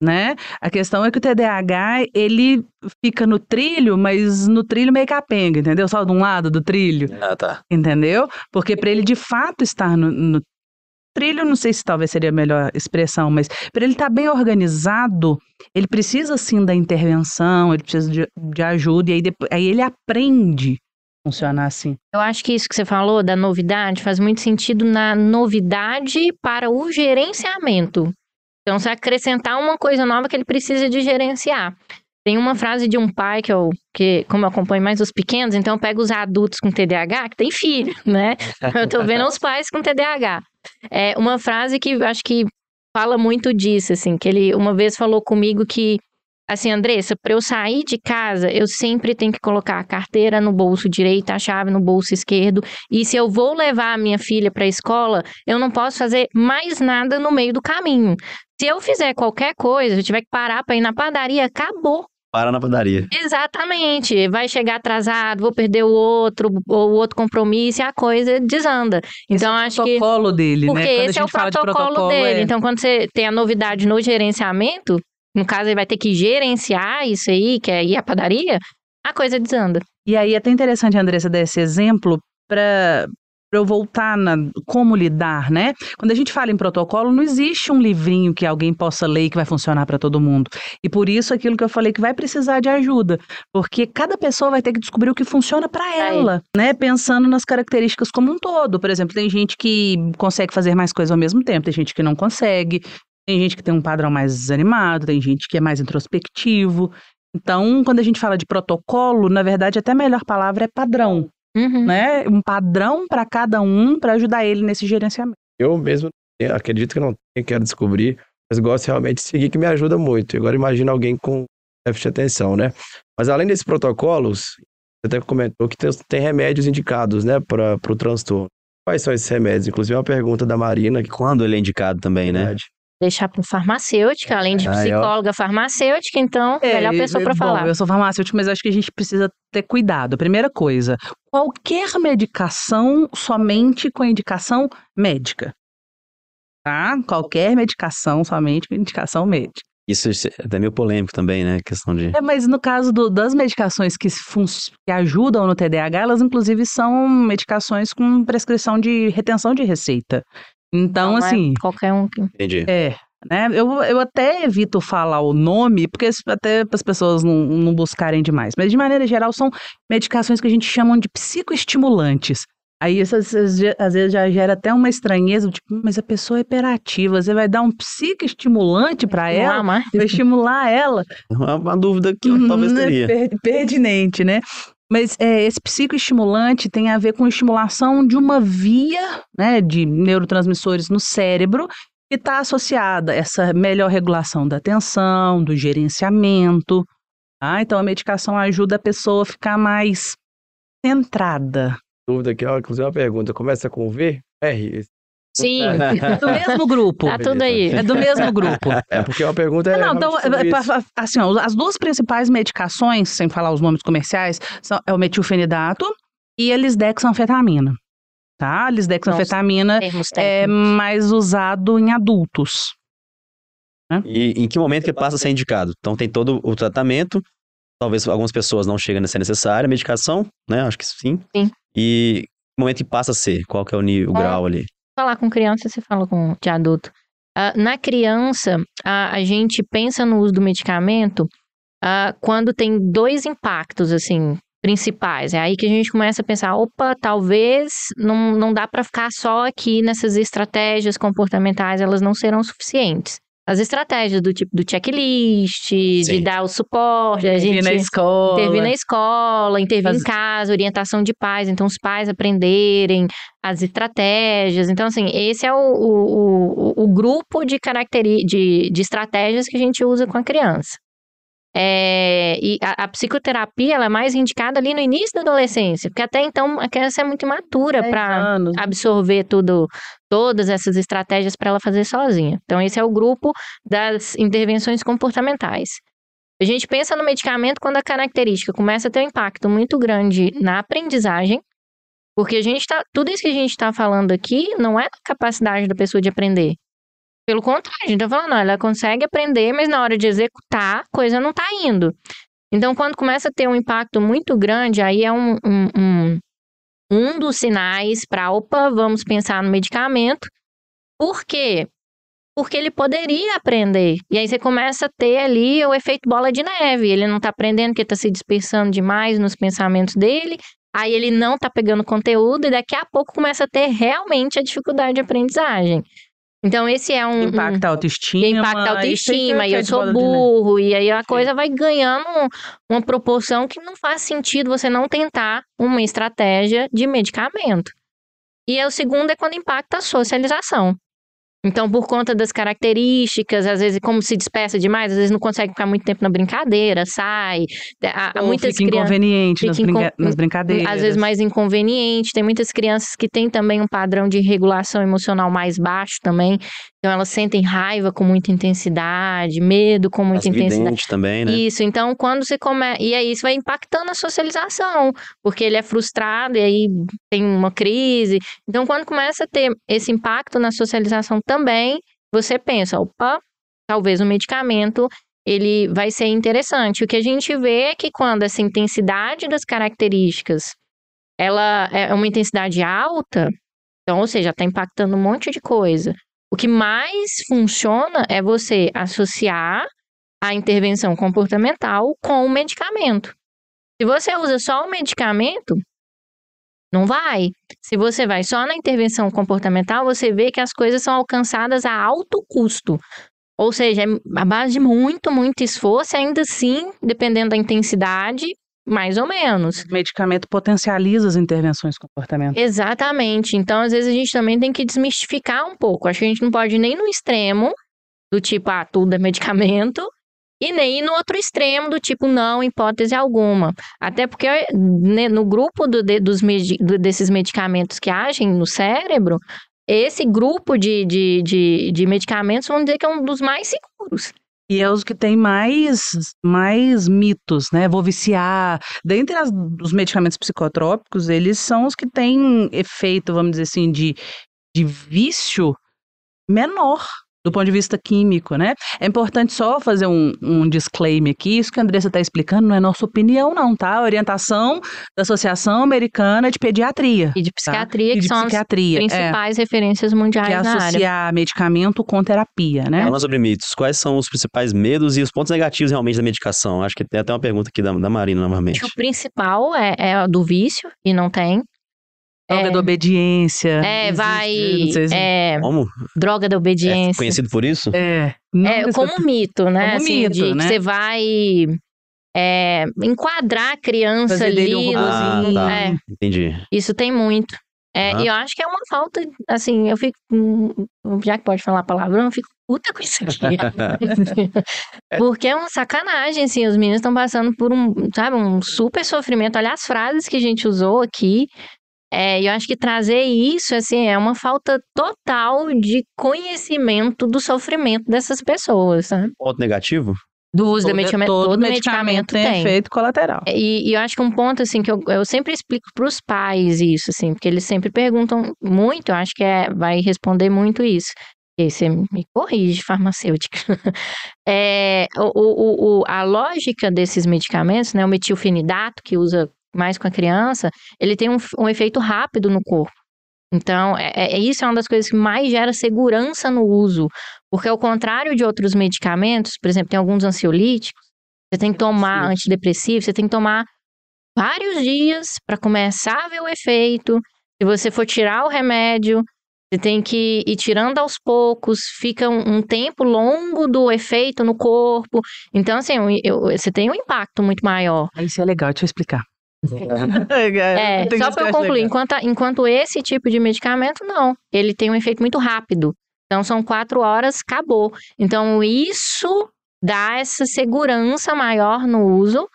Né? A questão é que o TDAH, ele fica no trilho, mas no trilho meio capenga, entendeu? Só de um lado do trilho, Ah, tá. entendeu? Porque para ele de fato estar no, no trilho, não sei se talvez seria a melhor expressão, mas para ele estar bem organizado, ele precisa sim da intervenção, ele precisa de, de ajuda, e aí, depois, aí ele aprende a funcionar assim. Eu acho que isso que você falou da novidade faz muito sentido na novidade para o gerenciamento. Então, você acrescentar uma coisa nova que ele precisa de gerenciar. Tem uma frase de um pai que eu, que, como eu acompanho mais os pequenos, então eu pego os adultos com TDAH, que tem filho, né? Eu tô vendo os pais com TDAH. É uma frase que acho que fala muito disso, assim, que ele uma vez falou comigo que, assim, Andressa, para eu sair de casa, eu sempre tenho que colocar a carteira no bolso direito, a chave no bolso esquerdo, e se eu vou levar a minha filha para a escola, eu não posso fazer mais nada no meio do caminho. Se eu fizer qualquer coisa, eu tiver que parar para ir na padaria, acabou. Para na padaria. Exatamente. Vai chegar atrasado, vou perder o outro, ou o outro compromisso, e a coisa desanda. Então, esse é o acho que. protocolo dele, Porque né? A esse é o fala de protocolo, protocolo, dele. é- Então, quando você tem a novidade no gerenciamento, no caso, ele vai ter que gerenciar isso aí, que é ir à padaria, a coisa desanda. E aí é até interessante, Andressa, dar esse exemplo para eu voltar na como lidar, né? Quando a gente fala em protocolo, não existe um livrinho que alguém possa ler e que vai funcionar para todo mundo. E por isso aquilo que eu falei que vai precisar de ajuda, porque cada pessoa vai ter que descobrir o que funciona para ela, né? Pensando nas características como um todo. Por exemplo, tem gente que consegue fazer mais coisas ao mesmo tempo, tem gente que não consegue. Tem gente que tem um padrão mais desanimado, tem gente que é mais introspectivo. Então, quando a gente fala de protocolo, na verdade, até a melhor palavra é padrão, Uhum. né? Um padrão para cada um para ajudar ele nesse gerenciamento. Eu mesmo acredito que não tenho, quero descobrir, mas gosto realmente de seguir, que me ajuda muito. Agora imagina alguém com déficit de atenção, né? Mas além desses protocolos, você até comentou que tem, tem remédios indicados, né, para o transtorno. Quais são esses remédios? Inclusive, é uma pergunta da Marina. Que, Quando ele é indicado também, né? verdade. Deixar para farmacêutica, além de ó. psicóloga farmacêutica, então, melhor pessoa para bom, falar. Eu sou farmacêutico, mas acho que a gente precisa ter cuidado. Primeira coisa, qualquer medicação somente com indicação médica. Tá? Qualquer medicação somente com indicação médica. Isso é até meio polêmico também, né? Questão de. É, mas no caso do- das medicações que, fun- que ajudam no TDAH, elas inclusive são medicações com prescrição de retenção de receita. Então, Não é assim, qualquer um que. Entendi. é. Né? Eu, eu até evito falar o nome, porque as- até para as pessoas não, não buscarem demais. Mas, de maneira geral, são medicações que a gente chama de psicoestimulantes. Aí, isso às vezes, às vezes já gera até uma estranheza, tipo, "Hum, mas a pessoa é hiperativa, você vai dar um psicoestimulante para ela, mais. vai estimular ela. É uma, uma dúvida que eu talvez Né, teria. per- Pertinente, né? Mas é, esse psicoestimulante tem a ver com estimulação de uma via né, de neurotransmissores no cérebro que está associada a essa melhor regulação da atenção, do gerenciamento. tá? Então a medicação ajuda a pessoa a ficar mais centrada. Dúvida aqui, ó, inclusive uma pergunta. Começa com V? R? Sim, É do mesmo grupo. tá tudo aí. É do mesmo grupo. É, porque uma pergunta é. Não, então, é, é, assim, ó, as duas principais medicações, sem falar os nomes comerciais, são, é o metilfenidato e a lisdexanfetamina. Tá? A lisdexanfetamina é mais usado em adultos. E em que momento que passa a ser indicado? Então tem todo o tratamento, talvez algumas pessoas não chegam a ser necessária, medicação, né? Acho que sim. Sim. E que momento que passa a ser? Qual que é o nível, o É. grau ali? Falar com criança, você fala com de adulto. Ah, na criança, a, a gente pensa no uso do medicamento ah, quando tem dois impactos, assim, principais. É aí que a gente começa a pensar, opa, talvez não, não dá para ficar só aqui nessas estratégias comportamentais, elas não serão suficientes. As estratégias do tipo do checklist, de Sim. dar o suporte, a gente na escola. intervir na escola, intervir em casa, orientação de pais, então os pais aprenderem as estratégias. Então, assim, esse é o, o, o, o grupo de, caracteri de, de estratégias que a gente usa com a criança. É, e a, a psicoterapia ela é mais indicada ali no início da adolescência, porque até então a criança é muito imatura 10 para absorver tudo, todas essas estratégias para ela fazer sozinha. Então, esse é o grupo das intervenções comportamentais. A gente pensa no medicamento quando a característica começa a ter um impacto muito grande na aprendizagem, porque a gente tá, tudo isso que a gente está falando aqui não é da capacidade da pessoa de aprender. Pelo contrário, a gente está falando, ela consegue aprender, mas na hora de executar, coisa não está indo. Então, quando começa a ter um impacto muito grande, aí é um, um, um, um dos sinais para, opa, vamos pensar no medicamento. Por quê? Porque ele poderia aprender. E aí você começa a ter ali o efeito bola de neve. Ele não está aprendendo porque está se dispersando demais nos pensamentos dele. Aí ele não está pegando conteúdo e daqui a pouco começa a ter realmente a dificuldade de aprendizagem. Então, esse é um. Impacta a autoestima. que impacta a autoestima, e é eu sou burro, e aí a coisa vai ganhando um- uma proporção que não faz sentido você não tentar uma estratégia de medicamento. E aí o segundo é quando impacta a socialização. Então, por conta das características, às vezes, como se dispersa demais, às vezes não consegue ficar muito tempo na brincadeira, sai. Há, Ou muitas fica crianças. inconveniente nas, fica brinca- incon- nas brincadeiras. Às vezes mais inconveniente. Tem muitas crianças que têm também um padrão de regulação emocional mais baixo também. Então elas sentem raiva com muita intensidade, medo com muita Passa intensidade. também, né? Isso, então quando você começa. E aí isso vai impactando a socialização, porque ele é frustrado e aí tem uma crise. Então, quando começa a ter esse impacto na socialização também, você pensa, opa, talvez o medicamento ele vai ser interessante. O que a gente vê é que quando essa intensidade das características ela é uma intensidade alta, então, ou seja, está impactando um monte de coisa. O que mais funciona é você associar a intervenção comportamental com o medicamento. Se você usa só o medicamento, não vai. Se você vai só na intervenção comportamental, você vê que as coisas são alcançadas a alto custo. Ou seja, é a base de muito, muito esforço, ainda assim, dependendo da intensidade, mais ou menos. O medicamento potencializa as intervenções comportamentais. Exatamente. Então, às vezes, a gente também tem que desmistificar um pouco. Acho que a gente não pode ir nem no extremo, do tipo, ah, tudo é medicamento, e nem ir no outro extremo, do tipo, não, hipótese alguma. Até porque né, no grupo do, de- dos, medi- do- desses medicamentos que agem no cérebro, esse grupo de, de, de, de medicamentos, vamos dizer que é um dos mais seguros. E é os que têm mais, mais mitos, né? Vou viciar. Dentre as, os medicamentos psicotrópicos, eles são os que têm efeito, vamos dizer assim, de, de vício menor. Do ponto de vista químico, né? É importante só fazer um, um disclaimer aqui, isso que a Andressa está explicando não é nossa opinião não, tá? A orientação da Associação Americana de Pediatria. E de psiquiatria, tá? e que de são psiquiatria, as principais referências mundiais é, que é na área. associar medicamento com terapia, né? Falando sobre mitos, quais são os principais medos e os pontos negativos realmente da medicação? Acho que tem até uma pergunta aqui da, da Marina novamente. Acho que o principal é, é a do vício, e não tem. Droga É. da obediência. É, existe, vai. não sei se- É, Como? droga da É obediência. conhecido por isso? É, É, como mito, né? Como assim, mito, de que né? você vai é, enquadrar a criança Fazer um ali. no- Ah, tá. é, Entendi. isso tem muito. É. E eu acho que é uma falta, assim, eu fico, já que pode falar palavrão, eu fico puta com isso aqui. Porque é uma sacanagem, assim, os meninos estão passando por um, sabe, um super sofrimento. Olha as frases que a gente usou aqui. É, e eu acho que trazer isso, assim, é uma falta total de conhecimento do sofrimento dessas pessoas, sabe? Ponto negativo? Do uso todo, do medicamento. todo Todo, medicamento medicamento tem tem. efeito colateral. E, e eu acho que um ponto, assim, que eu, eu sempre explico pros pais isso, assim, porque eles sempre perguntam muito, eu acho que é, vai responder muito isso. E aí você me corrige, farmacêutica. É, o, o, o- a lógica desses medicamentos, né, o metilfenidato, que usa mais com a criança, ele tem um, um efeito rápido no corpo. Então, é, é- isso é uma das coisas que mais gera segurança no uso. Porque ao contrário de outros medicamentos, por exemplo, tem alguns ansiolíticos, você tem que tomar antidepressivo, você tem que tomar vários dias para começar a ver o efeito. Se você for tirar o remédio, você tem que ir tirando aos poucos, fica um, um tempo longo do efeito no corpo. Então, assim, eu- eu- você tem um impacto muito maior. Isso é legal, deixa eu explicar. É, Tem só isso que para eu concluir, enquanto, enquanto esse tipo de medicamento, não. Ele tem um efeito muito rápido. Então, são quatro horas, acabou. Então, isso dá essa segurança maior no uso,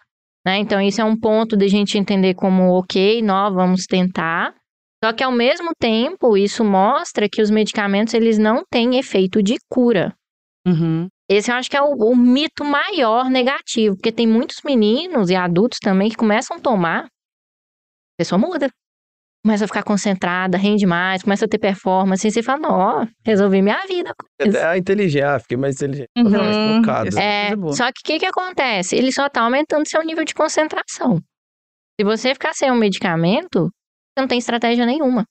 né? Então, isso é um ponto de a gente entender como, ok, nós vamos tentar. Só que, ao mesmo tempo, isso mostra que os medicamentos, eles não têm efeito de cura. Uhum. Esse eu acho que é o, o mito maior negativo, porque tem muitos meninos e adultos também que começam a tomar, a pessoa muda. Começa a ficar concentrada, rende mais, começa a ter performance, e você fala, ó, resolvi minha vida. com isso." Até a inteligência, ah, fiquei mais inteligente. Uhum. mais focado. É, boa. só que o que, que acontece? Ele só tá aumentando seu nível de concentração. Se você ficar sem um medicamento, você não tem estratégia nenhuma.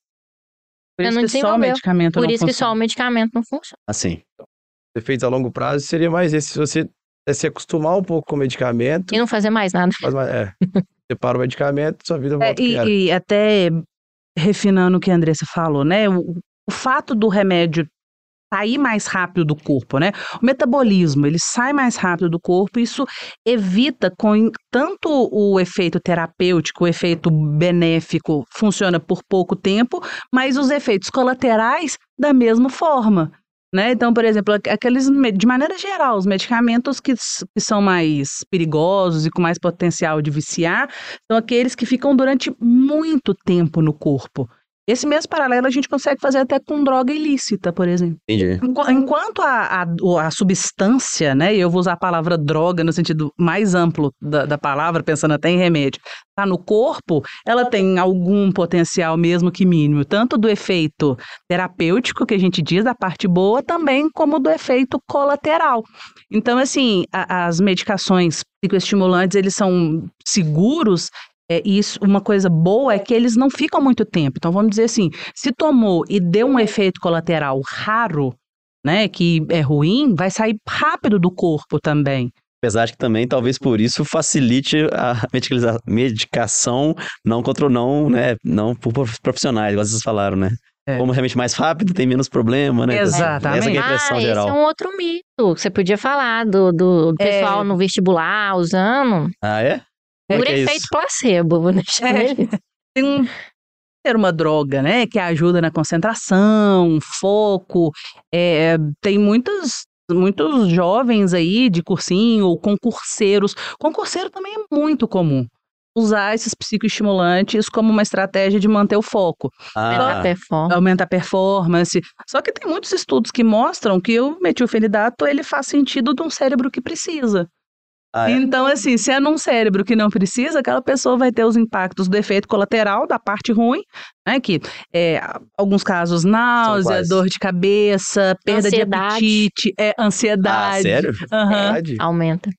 Por isso não que só o medicamento Por não isso que só funciona. o medicamento não funciona. Assim. Efeitos a longo prazo seria mais esse. Se você é, se acostumar um pouco com o medicamento, E não fazer mais nada. faz mais, é, você para o medicamento, sua vida volta É, e, e até refinando o que a Andressa falou, né? O, o fato do remédio sair mais rápido do corpo, né? O metabolismo, ele sai mais rápido do corpo, isso evita com tanto o efeito terapêutico, o efeito benéfico funciona por pouco tempo, mas os efeitos colaterais da mesma forma. Né? Então, por exemplo, aqu- aqueles, de maneira geral, os medicamentos que, que são mais perigosos e com mais potencial de viciar são aqueles que ficam durante muito tempo no corpo. Esse mesmo paralelo a gente consegue fazer até com droga ilícita, por exemplo. Entendi. Enqu- Enquanto a, a, a substância, né, e eu vou usar a palavra droga no sentido mais amplo da, da palavra, pensando até em remédio, está no corpo, ela tem algum potencial, mesmo que mínimo, tanto do efeito terapêutico, que a gente diz, da parte boa, também como do efeito colateral. Então, assim, a- as medicações psicoestimulantes, eles são seguros, é, isso, uma coisa boa é que eles não ficam muito tempo. Então, vamos dizer assim, se tomou e deu um efeito colateral raro, né, que é ruim, vai sair rápido do corpo também. Apesar de que também, talvez por isso, facilite a medicação não contra não, né? Não por prof- profissionais, igual vocês falaram, né? É. Como realmente mais rápido, tem menos problema, né? Exatamente. Essa que é a impressão ah, geral. esse é um outro mito. que Você podia falar do, do É. pessoal no vestibular usando Ah, é? Como por que é efeito isso? placebo. Vou deixar É. Tem um ter uma droga, né, que ajuda na concentração, foco. É, tem muitos muitos jovens aí de cursinho ou concurseiros. Concurseiro também é muito comum usar esses psicoestimulantes como uma estratégia de manter o foco. Ah, performance. aumenta a performance. Só que tem muitos estudos que mostram que o metilfenidato ele faz sentido de um cérebro que precisa. Ah, é? Então, assim, se é num cérebro que não precisa, aquela pessoa vai ter os impactos do efeito colateral, da parte ruim, né? Que é, alguns casos, náusea, dor de cabeça, perda Ansiedade. de apetite, é, Ah, ansiedade. sério? Aham. Verdade. Aumenta.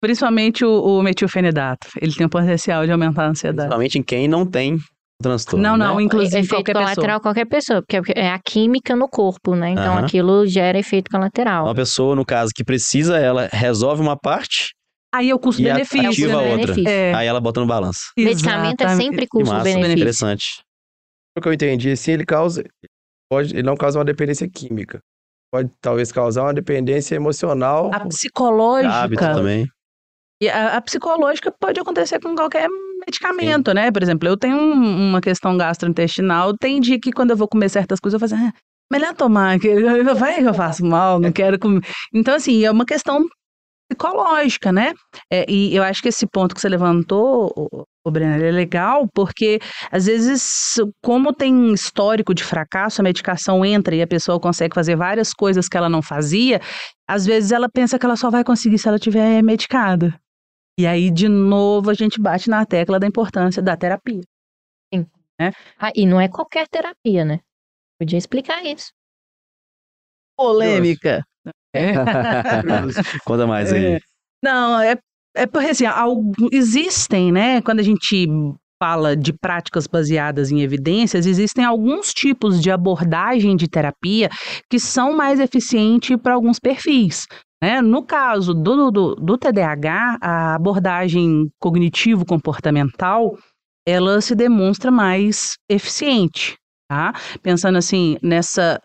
Principalmente o, o metilfenidato. Ele tem o potencial de aumentar a ansiedade. Principalmente em quem não tem transtorno. Não, não, né? inclusive efeito qualquer colateral pessoa. qualquer pessoa, porque é a química no corpo, né? Então Aham. aquilo gera efeito colateral. Uma pessoa, no caso, que precisa, ela resolve uma parte, Aí é o custo-benefício. ativa a né? outra. Benefício. É, aí ela bota no balanço. Medicamento é sempre custo-benefício. interessante. Pelo que eu entendi, assim, ele causa. Pode, ele não causa uma dependência química. Pode talvez causar uma dependência emocional. A psicológica. Hábito também. E a, a psicológica pode acontecer com qualquer medicamento, né? Por exemplo, eu tenho um- uma questão gastrointestinal, tem dia que quando eu vou comer certas coisas, eu falo assim, ah, melhor tomar, que vai que eu faço mal, não quero comer. Então, assim, é uma questão psicológica, né? É, e eu acho que esse ponto que você levantou, o, Breno, é legal, porque às vezes, como tem histórico de fracasso, a medicação entra e a pessoa consegue fazer várias coisas que ela não fazia, às vezes ela pensa que ela só vai conseguir se ela tiver medicada. E aí, de novo, a gente bate na tecla da importância da terapia. Ah, e não é qualquer terapia, né? Podia explicar isso. Polêmica. É. Conta mais aí. É. Não, é, é porque assim, algu- existem, né? Quando a gente fala de práticas baseadas em evidências, existem alguns tipos de abordagem de terapia que são mais eficientes para alguns perfis. Né? No caso do, do, do TDAH, a abordagem cognitivo-comportamental ela se demonstra mais eficiente, tá? Pensando assim nessa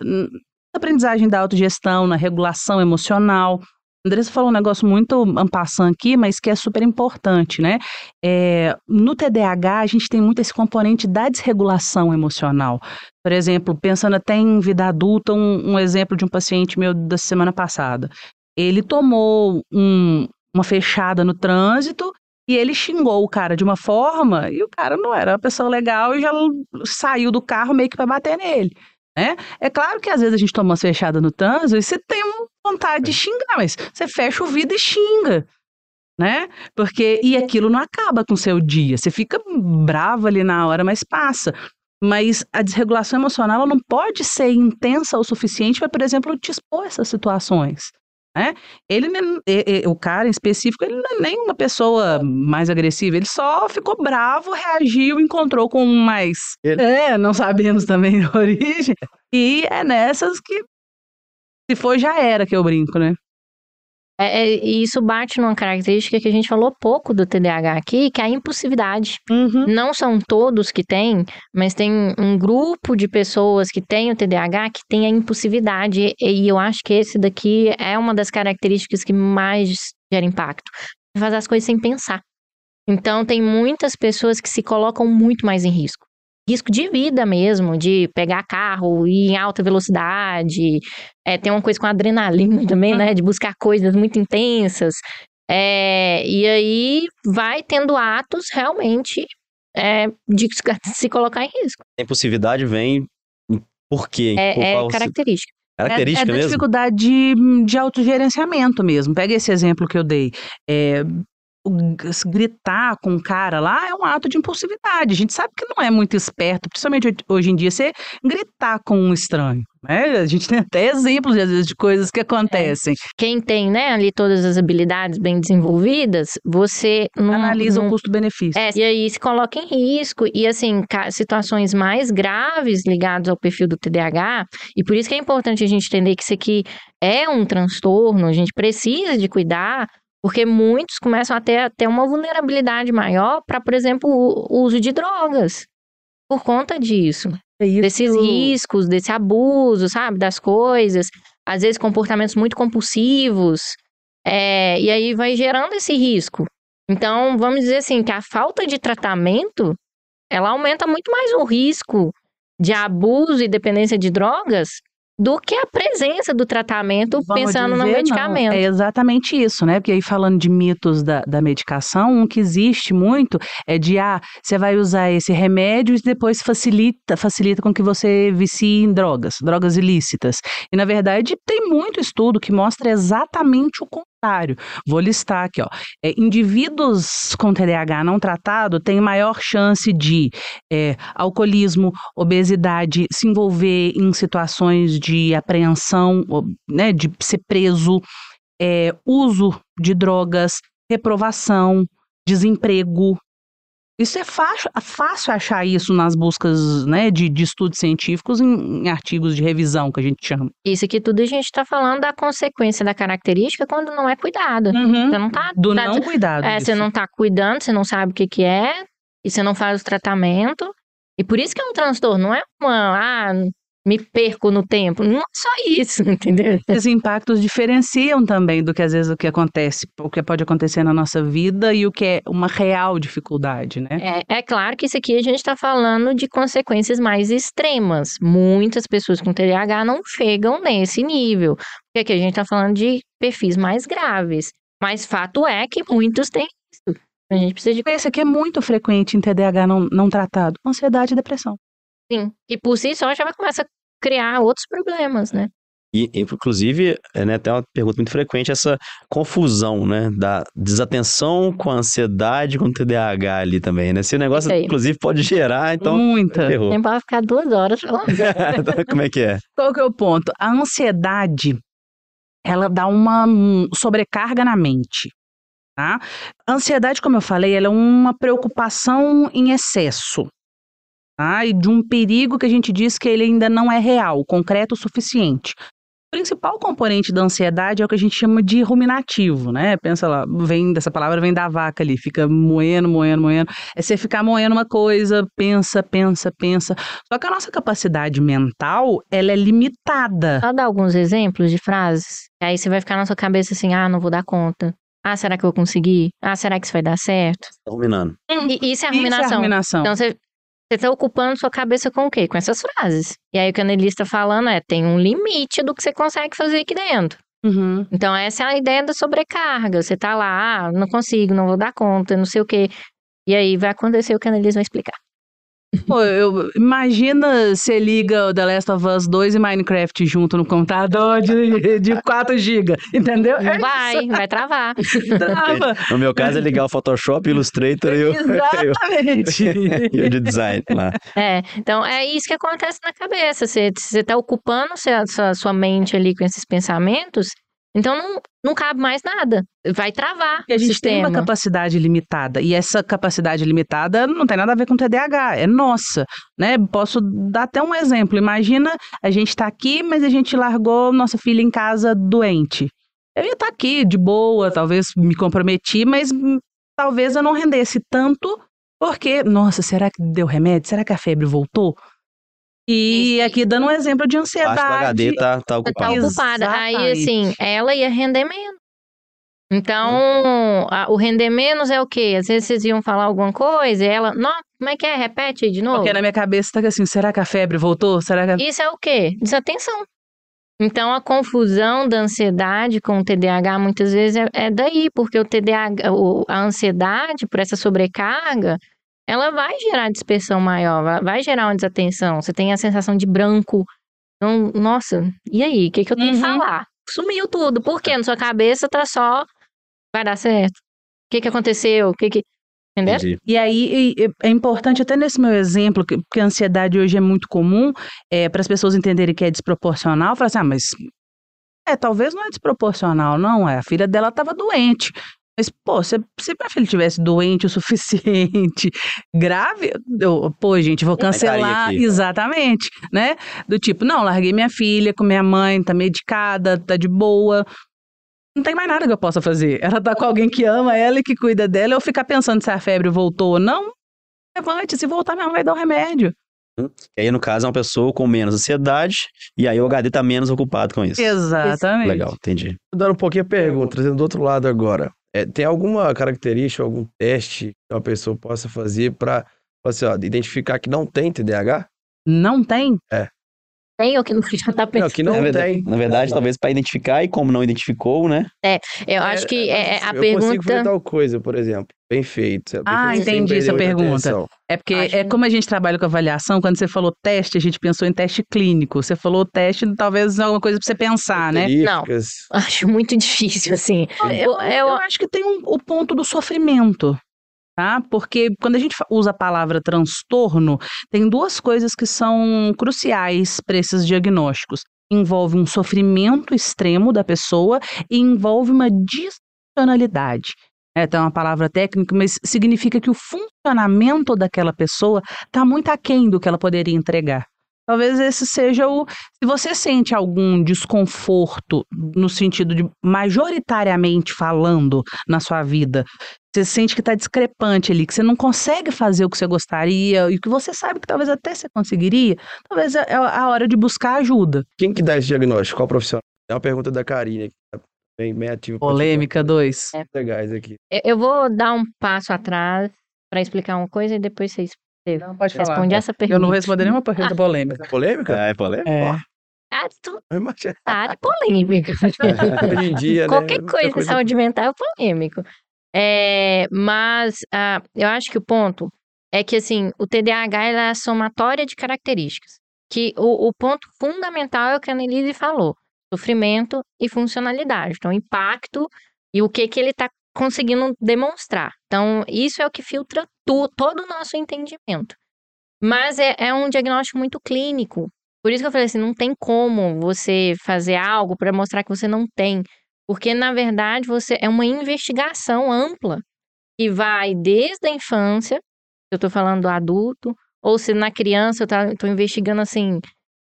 aprendizagem da autogestão, na regulação emocional. Andressa falou um negócio muito ampassando aqui, mas que é super importante, né? É, no TDAH, a gente tem muito esse componente da desregulação emocional. Por exemplo, pensando até em vida adulta, um, um exemplo de um paciente meu da semana passada. Ele tomou um- uma fechada no trânsito e ele xingou o cara de uma forma e o cara não era uma pessoa legal e já saiu do carro meio que para bater nele. Né? É claro que às vezes a gente toma umas fechadas no trânsito e você tem uma vontade de xingar, mas você fecha o vidro e xinga. Né? Porque e aquilo não acaba com o seu dia. Você fica bravo ali na hora, mas passa. Mas a desregulação emocional ela não pode ser intensa o suficiente para, por exemplo, te expor essas situações. Né? Ele, o cara em específico, ele não é nem uma pessoa mais agressiva, ele só ficou bravo, reagiu, encontrou com um mais. Ele- É, não sabemos também a origem. E é nessas que, se for, já era que eu brinco, né? É, é, e isso bate numa característica que a gente falou pouco do TDAH aqui, que é a impulsividade. Uhum. Não são todos que têm, mas tem um grupo de pessoas que têm o TDAH que tem a impulsividade. E eu acho que esse daqui é uma das características que mais gera impacto. Faz as coisas sem pensar. Então, tem muitas pessoas que se colocam muito mais em risco. Risco de vida mesmo, de pegar carro, ir em alta velocidade. É, tem uma coisa com adrenalina também, né? De buscar coisas muito intensas. É, e aí vai tendo atos realmente é, de se colocar em risco. A impulsividade vem por quê? Por É, é característica. característica é, é da mesmo? dificuldade de, de autogerenciamento mesmo. Pega esse exemplo que eu dei. É, gritar com o cara lá é um ato de impulsividade. A gente sabe que não é muito esperto, principalmente ho- hoje em dia, você gritar com um estranho. Né? A gente tem até exemplos, às vezes, de coisas que acontecem. Quem tem, né, ali todas as habilidades bem desenvolvidas, você não Analisa não- o custo-benefício. É, e aí se coloca em risco, e assim, situações mais graves ligadas ao perfil do TDAH, e por isso que é importante a gente entender que isso aqui é um transtorno, a gente precisa de cuidar, porque muitos começam a ter, a ter uma vulnerabilidade maior para, por exemplo, o, o uso de drogas, por conta disso. É desses riscos, desse abuso, sabe, das coisas, às vezes comportamentos muito compulsivos, é, e aí vai gerando esse risco. Então, vamos dizer assim, que a falta de tratamento, ela aumenta muito mais o risco de abuso e dependência de drogas do que a presença do tratamento Vamos pensando no dizer, não. medicamento. É exatamente isso, né? Porque aí falando de mitos da, da medicação, um que existe muito é de, ah, você vai usar esse remédio e depois facilita, facilita com que você vicie em drogas, drogas ilícitas. E na verdade tem muito estudo que mostra exatamente o contrário. Vou listar aqui, ó. É, indivíduos com TDAH não tratado têm maior chance de é, alcoolismo, obesidade, se envolver em situações de apreensão, né, de ser preso, é, uso de drogas, reprovação, desemprego, isso é fácil, é fácil achar isso nas buscas né, de, de estudos científicos em, em, artigos de revisão, que a gente chama. Isso aqui tudo a gente está falando da consequência da característica quando não é cuidado. Uhum. Você não tá, Do tá, não cuidado. É, você não está cuidando, você não sabe o que, que é, e você não faz o tratamento. E por isso que é um transtorno, não é uma, ah, me perco no tempo. Não é só isso, entendeu? Esses impactos diferenciam também do que às vezes o que acontece, o que pode acontecer na nossa vida e o que é uma real dificuldade, né? É, é claro que isso aqui a gente está falando de consequências mais extremas. Muitas pessoas com TDAH não chegam nesse nível, porque aqui a gente está falando de perfis mais graves. Mas fato é que muitos têm isso. A gente precisa de. Esse aqui é muito frequente em TDAH não, não tratado: ansiedade e depressão. Sim. E por si só já vai começar a criar outros problemas, né? E, inclusive, é, né, tem uma pergunta muito frequente, essa confusão, né, da desatenção com a ansiedade, com o TDAH ali também, né? Esse negócio, inclusive, pode gerar, então... Muita. Ferrou. Tem para ficar duas horas falando. Como é que é? Qual que é o ponto? A ansiedade, ela dá uma sobrecarga na mente, tá? A ansiedade, como eu falei, ela é uma preocupação em excesso tá? e de um perigo que a gente diz que ele ainda não é real, concreto o suficiente. O principal componente da ansiedade é o que a gente chama de ruminativo, né? Pensa lá, vem dessa palavra vem da vaca ali, fica moendo, moendo, moendo. É você ficar moendo uma coisa, pensa, pensa, pensa. Só que a nossa capacidade mental, ela é limitada. Só dar alguns exemplos de frases. Aí você vai ficar na sua cabeça assim: "Ah, não vou dar conta. Ah, será que eu vou conseguir? Ah, será que isso vai dar certo?" Tá ruminando. E, isso é a ruminação. Isso é a ruminação. Então você você está ocupando sua cabeça com o quê? Com essas frases. E aí o que a Nelly está falando é, tem um limite do que você consegue fazer aqui dentro. Uhum. Então essa é a ideia da sobrecarga. Você tá lá, ah, não consigo, não vou dar conta, não sei o quê. E aí vai acontecer o que a Annelise vai explicar. Pô, eu, imagina você liga o The Last of Us 2 e Minecraft junto no computador de, de 4 GB, entendeu? É vai, isso. vai travar. Trava. No meu caso é ligar o Photoshop, Illustrator e o, Exatamente. e o de design lá. É, então é isso que acontece na cabeça. Você, você tá ocupando sua, sua, sua mente ali com esses pensamentos, então não, não cabe mais nada. Vai travar E a gente sistema. tem uma capacidade limitada. E essa capacidade limitada não tem nada a ver com TDAH, é nossa. Né? Posso dar até um exemplo. Imagina a gente tá aqui, mas a gente largou nossa filha em casa doente. Eu ia estar aqui de boa, talvez me comprometi, mas talvez eu não rendesse tanto, porque, nossa, será que deu remédio? Será que a febre voltou? E aqui dando um exemplo de Parte do ansiedade. HD tá, tá Tá ocupado. ocupada. Aí, assim, ela ia render menos. Então, a- o render menos é o quê? Às vezes vocês iam falar alguma coisa e ela, não, como é que é? Repete aí de novo. Porque na minha cabeça tá assim, será que a febre voltou? Será que a... Isso é o quê? Desatenção. Então, a confusão da ansiedade com o TDAH muitas vezes é, é daí, porque o TDAH, o- a ansiedade por essa sobrecarga, ela vai gerar dispersão maior, vai, gerar uma desatenção. Você tem a sensação de branco. Então, nossa, e aí? O que, que eu tenho que Uhum. falar? Sumiu tudo. Por quê? Na sua cabeça tá só. Vai dar certo. O que, que aconteceu? O que que. Entendeu? Entendi. E aí e é importante, até nesse meu exemplo, que, porque a ansiedade hoje é muito comum, é, para as pessoas entenderem que é desproporcional, falar assim, ah, mas é, talvez não é desproporcional, não, é, a filha dela estava doente. Mas, pô, se, se minha filha tivesse doente o suficiente, grave, eu, pô, gente, vou cancelar. aqui. Exatamente, né? Do tipo, não, larguei minha filha com minha mãe, tá medicada, tá de boa. Não tem mais nada que eu possa fazer. Ela tá com alguém que ama ela e que cuida dela. Eu ficar pensando se a febre voltou ou não, levante. Se voltar, minha mãe vai dar o remédio. E aí, no caso, é uma pessoa com menos ansiedade, e aí o HD tá menos ocupado com isso. Exatamente. Legal, entendi. Dando um pouquinho a pergunta, trazendo do outro lado agora. É, tem alguma característica, algum teste que uma pessoa possa fazer para assim, ó, identificar que não tem TDAH? Não tem? É. tem ou que não já tá Não, pensando. que não na verdade, tem. na verdade, talvez para identificar e como não identificou, né? Eu acho que é, é a eu consigo fazer pergunta. tal coisa, por exemplo. Bem feito. sabe? Ah, entendi essa pergunta. atenção. É porque Acho é como a gente trabalha com avaliação, quando você falou teste, a gente pensou em teste clínico. Você falou teste, talvez alguma coisa pra você pensar, né? Características. Acho muito difícil, assim. Eu, Eu, eu acho que tem um- o ponto do sofrimento, tá? Porque quando a gente usa a palavra transtorno, tem duas coisas que são cruciais para esses diagnósticos. Envolve um sofrimento extremo da pessoa e envolve uma disfuncionalidade. É, tem uma palavra técnica, mas significa que o funcionamento daquela pessoa está muito aquém do que ela poderia entregar. Talvez esse seja o. Se você sente algum desconforto, no sentido de majoritariamente falando na sua vida, você sente que está discrepante ali, que você não consegue fazer o que você gostaria e que você sabe que talvez até você conseguiria, talvez é a hora de buscar ajuda. Quem que dá esse diagnóstico? Qual profissional? É uma pergunta da Karine, que tá bem, bem ativa. Polêmica 2. É. legais aqui. eu- eu vou dar um passo atrás para explicar uma coisa e depois vocês Não, pode respondem essa pergunta. Eu não respondi nenhuma pergunta polêmica. Polêmica? É, polêmica. É. Ah, tu de polêmica. Hoje em dia, né? Qualquer muita coisa de saúde mental é polêmico. É, mas ah, eu acho que o ponto é que assim, o TDAH ela é a somatória de características. Que o, o ponto fundamental é o que a Annelise falou: sofrimento e funcionalidade. Então, impacto e o que, que ele está conseguindo demonstrar. Então, isso é o que filtra tu- todo o nosso entendimento. Mas é, é um diagnóstico muito clínico. Por isso que eu falei assim, não tem como você fazer algo para mostrar que você não tem. Porque, na verdade, você é uma investigação ampla que vai desde a infância, eu estou falando do adulto, ou se na criança eu estou investigando assim.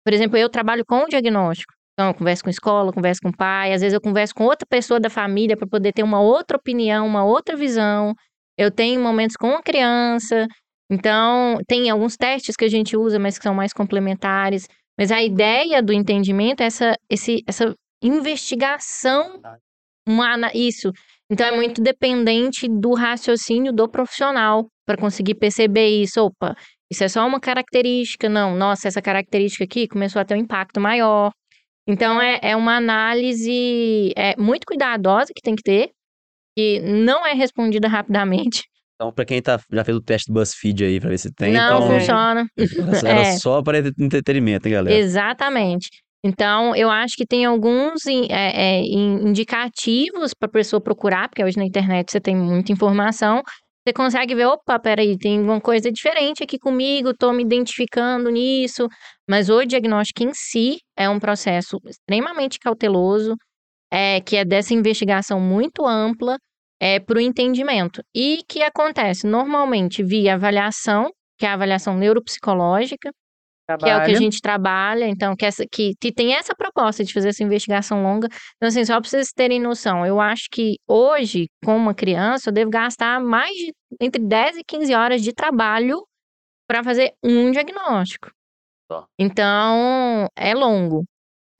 Por exemplo, eu trabalho com o diagnóstico. Então, eu converso com escola, converso com pai, às vezes eu converso com outra pessoa da família para poder ter uma outra opinião, uma outra visão. Eu tenho momentos com a criança. Então, tem alguns testes que a gente usa, mas que são mais complementares. Mas a ideia do entendimento é essa, esse, essa investigação, uma, isso. Então é muito dependente do raciocínio do profissional para conseguir perceber isso. Opa, isso é só uma característica, não. Nossa, essa característica aqui começou a ter um impacto maior. Então é, é uma análise é, muito cuidadosa que tem que ter, que não é respondida rapidamente. Então, pra quem tá, já fez o teste do BuzzFeed aí, pra ver se tem, não então... funciona. Era É. só para entretenimento, hein, galera? Exatamente. Então, eu acho que tem alguns é, é, in- indicativos para a pessoa procurar, porque hoje na internet você tem muita informação. Você consegue ver, opa, peraí, tem alguma coisa diferente aqui comigo, estou me identificando nisso. Mas o diagnóstico em si é um processo extremamente cauteloso, é, que é dessa investigação muito ampla é, para o entendimento. E que acontece normalmente via avaliação, que é a avaliação neuropsicológica, que é o que a gente trabalha, então, que, essa, que, que tem essa proposta de fazer essa investigação longa. Então, assim, só para vocês terem noção, eu acho que hoje, com uma criança, eu devo gastar mais de entre 10 e 15 horas de trabalho para fazer um diagnóstico. Então, é longo,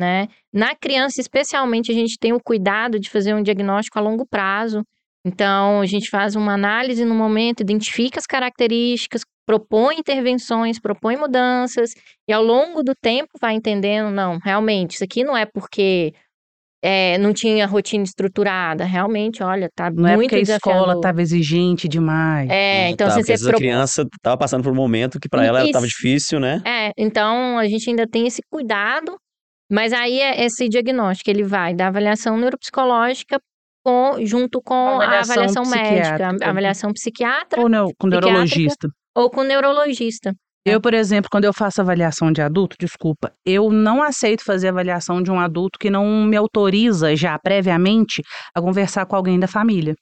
né? Na criança, especialmente, a gente tem o cuidado de fazer um diagnóstico a longo prazo. Então, a gente faz uma análise no momento, identifica as características, propõe intervenções, propõe mudanças, e ao longo do tempo vai entendendo, não, realmente, isso aqui não é porque é, não tinha rotina estruturada, realmente, olha, tá Não é muito porque a escola estava exigente demais. É, então tá, se você essa pro... criança tava passando por um momento que pra ela Isso. tava difícil, né? É, então a gente ainda tem esse cuidado, mas aí é esse diagnóstico, ele vai da avaliação neuropsicológica com, junto com a Avaliação avaliação médica, a avaliação psiquiatra Ou não, com neurologista. ou com neurologista. Eu, por exemplo, quando eu faço avaliação de adulto, desculpa, eu não aceito fazer avaliação de um adulto que não me autoriza já previamente a conversar com alguém da família.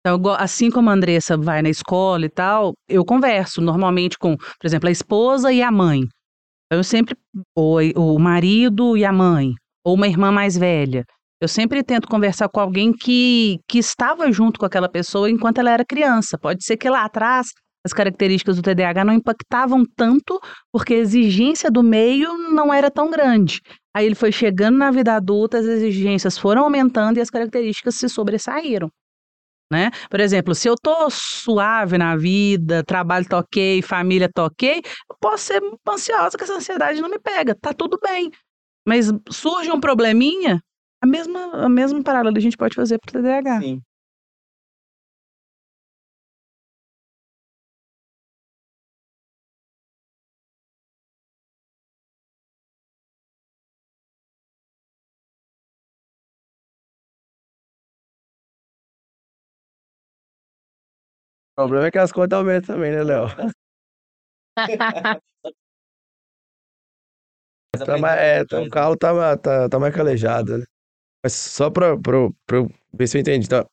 Então, assim como a Andressa vai na escola e tal, eu converso normalmente com, por exemplo, a esposa e a mãe. Eu sempre, ou o marido e a mãe, ou uma irmã mais velha. Eu sempre tento conversar com alguém que, que estava junto com aquela pessoa enquanto ela era criança. Pode ser que lá atrás as características do TDAH não impactavam tanto, porque a exigência do meio não era tão grande. Aí ele foi chegando na vida adulta, as exigências foram aumentando e as características se sobressaíram. Né? Por exemplo, se eu tô suave na vida, trabalho tá ok, família tá ok, eu posso ser ansiosa que essa ansiedade não me pega, tá tudo bem. Mas surge um probleminha, a mesma, a mesma parada a gente pode fazer pro TDAH. Sim. O problema é que as contas aumentam também, né, Léo? Tá mais, é, tá- o carro tá, tá, tá mais calejado, né? Mas só pra, pra, pra eu ver se eu entendi. Então,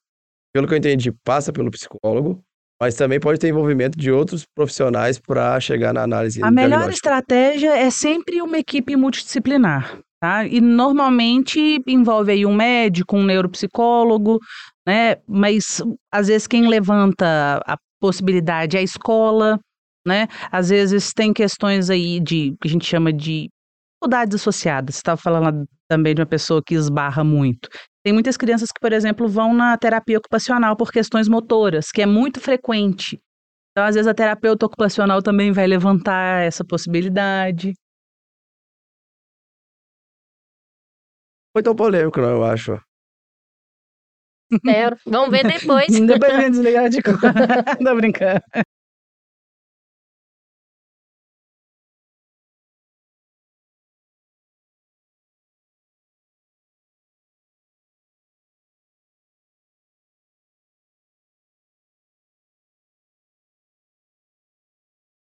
pelo que eu entendi, passa pelo psicólogo, mas também pode ter envolvimento de outros profissionais para chegar na análise A melhor estratégia é sempre uma equipe multidisciplinar, tá? E normalmente envolve aí um médico, um neuropsicólogo, né? Mas às vezes quem levanta a possibilidade é a escola, né? Às vezes tem questões aí de que a gente chama de dificuldades associadas. Você estava falando também de uma pessoa que esbarra muito. Tem muitas crianças que, por exemplo, vão na terapia ocupacional por questões motoras, que é muito frequente. Então, às vezes, a terapeuta ocupacional também vai levantar essa possibilidade. Foi tão polêmico, não, eu acho. Espero. Vamos ver depois. Depois vem desligar de conta. Tô brincando.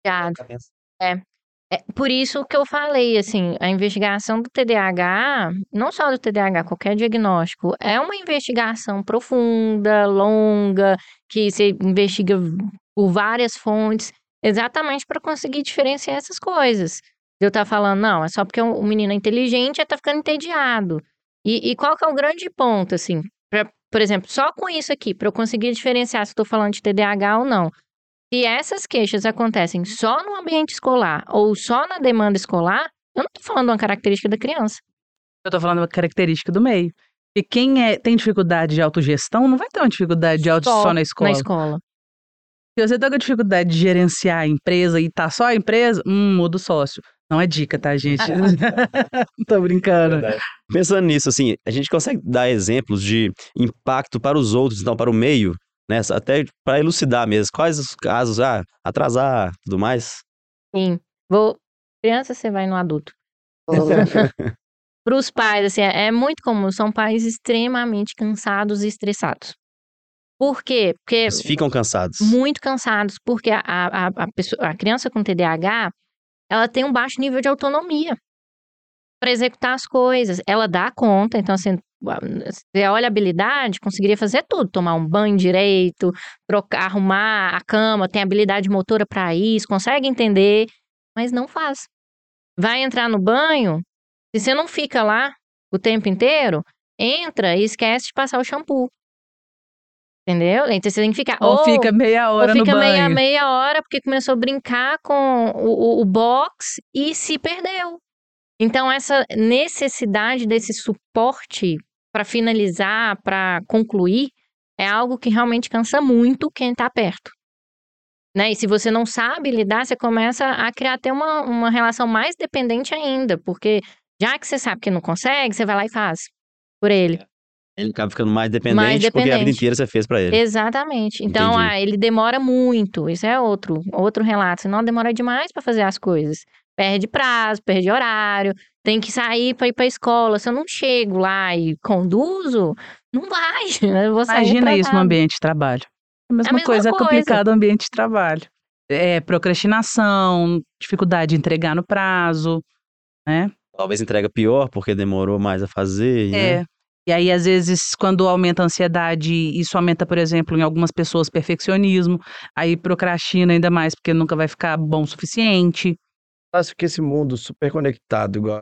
Obrigada. É. É por isso que eu falei, assim, a investigação do TDAH, não só do TDAH, qualquer diagnóstico, é uma investigação profunda, longa, que você investiga por várias fontes, exatamente para conseguir diferenciar essas coisas. Eu estar falando, não, é só porque o menino é inteligente, ele tá ficando entediado. E, e qual que é o grande ponto, assim, pra, por exemplo, só com isso aqui, para eu conseguir diferenciar se estou falando de TDAH ou não. Se essas queixas acontecem só no ambiente escolar ou só na demanda escolar, eu não tô falando de uma característica da criança. Eu tô falando uma característica do meio. E quem é, tem dificuldade de autogestão não vai ter uma dificuldade de autogestão só na escola. Na escola. Se você tá com dificuldade de gerenciar a empresa e tá só a empresa, hum, muda o sócio. Não é dica, tá, gente? Tô brincando. Pensando nisso, assim, a gente consegue dar exemplos de impacto para os outros, então para o meio, né? Até para elucidar mesmo. Quais os casos, ah, atrasar, tudo mais? Sim. Vou. Criança, você vai no adulto. Para os pais, assim, é muito comum, são pais extremamente cansados e estressados. Por quê? Porque Eles ficam cansados. muito cansados, porque a, a, a, pessoa, a criança com TDAH, ela tem um baixo nível de autonomia para executar as coisas. Ela dá conta, então assim, olha a habilidade, conseguiria fazer tudo, tomar um banho direito, trocar, arrumar a cama, tem habilidade motora para isso, consegue entender, mas não faz. Vai entrar no banho, se você não fica lá o tempo inteiro, entra e esquece de passar o shampoo. Entendeu? Então você tem que ficar. Ou, fica meia hora ou fica no banho. meia, meia hora porque começou a brincar com o, o, o box e se perdeu. Então, essa necessidade desse suporte para finalizar, para concluir, é algo que realmente cansa muito quem está perto. Né? E se você não sabe lidar, você começa a criar até uma, uma relação mais dependente ainda, porque já que você sabe que não consegue, você vai lá e faz por ele. Ele acaba ficando mais dependente, Mais porque a vida dependente. inteira você fez pra ele. Exatamente. Então, Entendi. ah, ele demora muito. Isso é outro, outro relato. Senão demora demais para fazer as coisas. Perde prazo, perde horário, tem que sair para ir para escola. Se eu não chego lá e conduzo, não vai. Eu vou sair Imagina isso no ambiente de trabalho. A mesma, mesma coisa, coisa. complicada no ambiente de trabalho. É procrastinação, dificuldade de entregar no prazo, né? Talvez entrega pior, porque demorou mais a fazer, né? É. E aí, às vezes, quando aumenta a ansiedade, isso aumenta, por exemplo, em algumas pessoas, perfeccionismo. Aí procrastina ainda mais, porque nunca vai ficar bom o suficiente. Acho que esse mundo super conectado, igual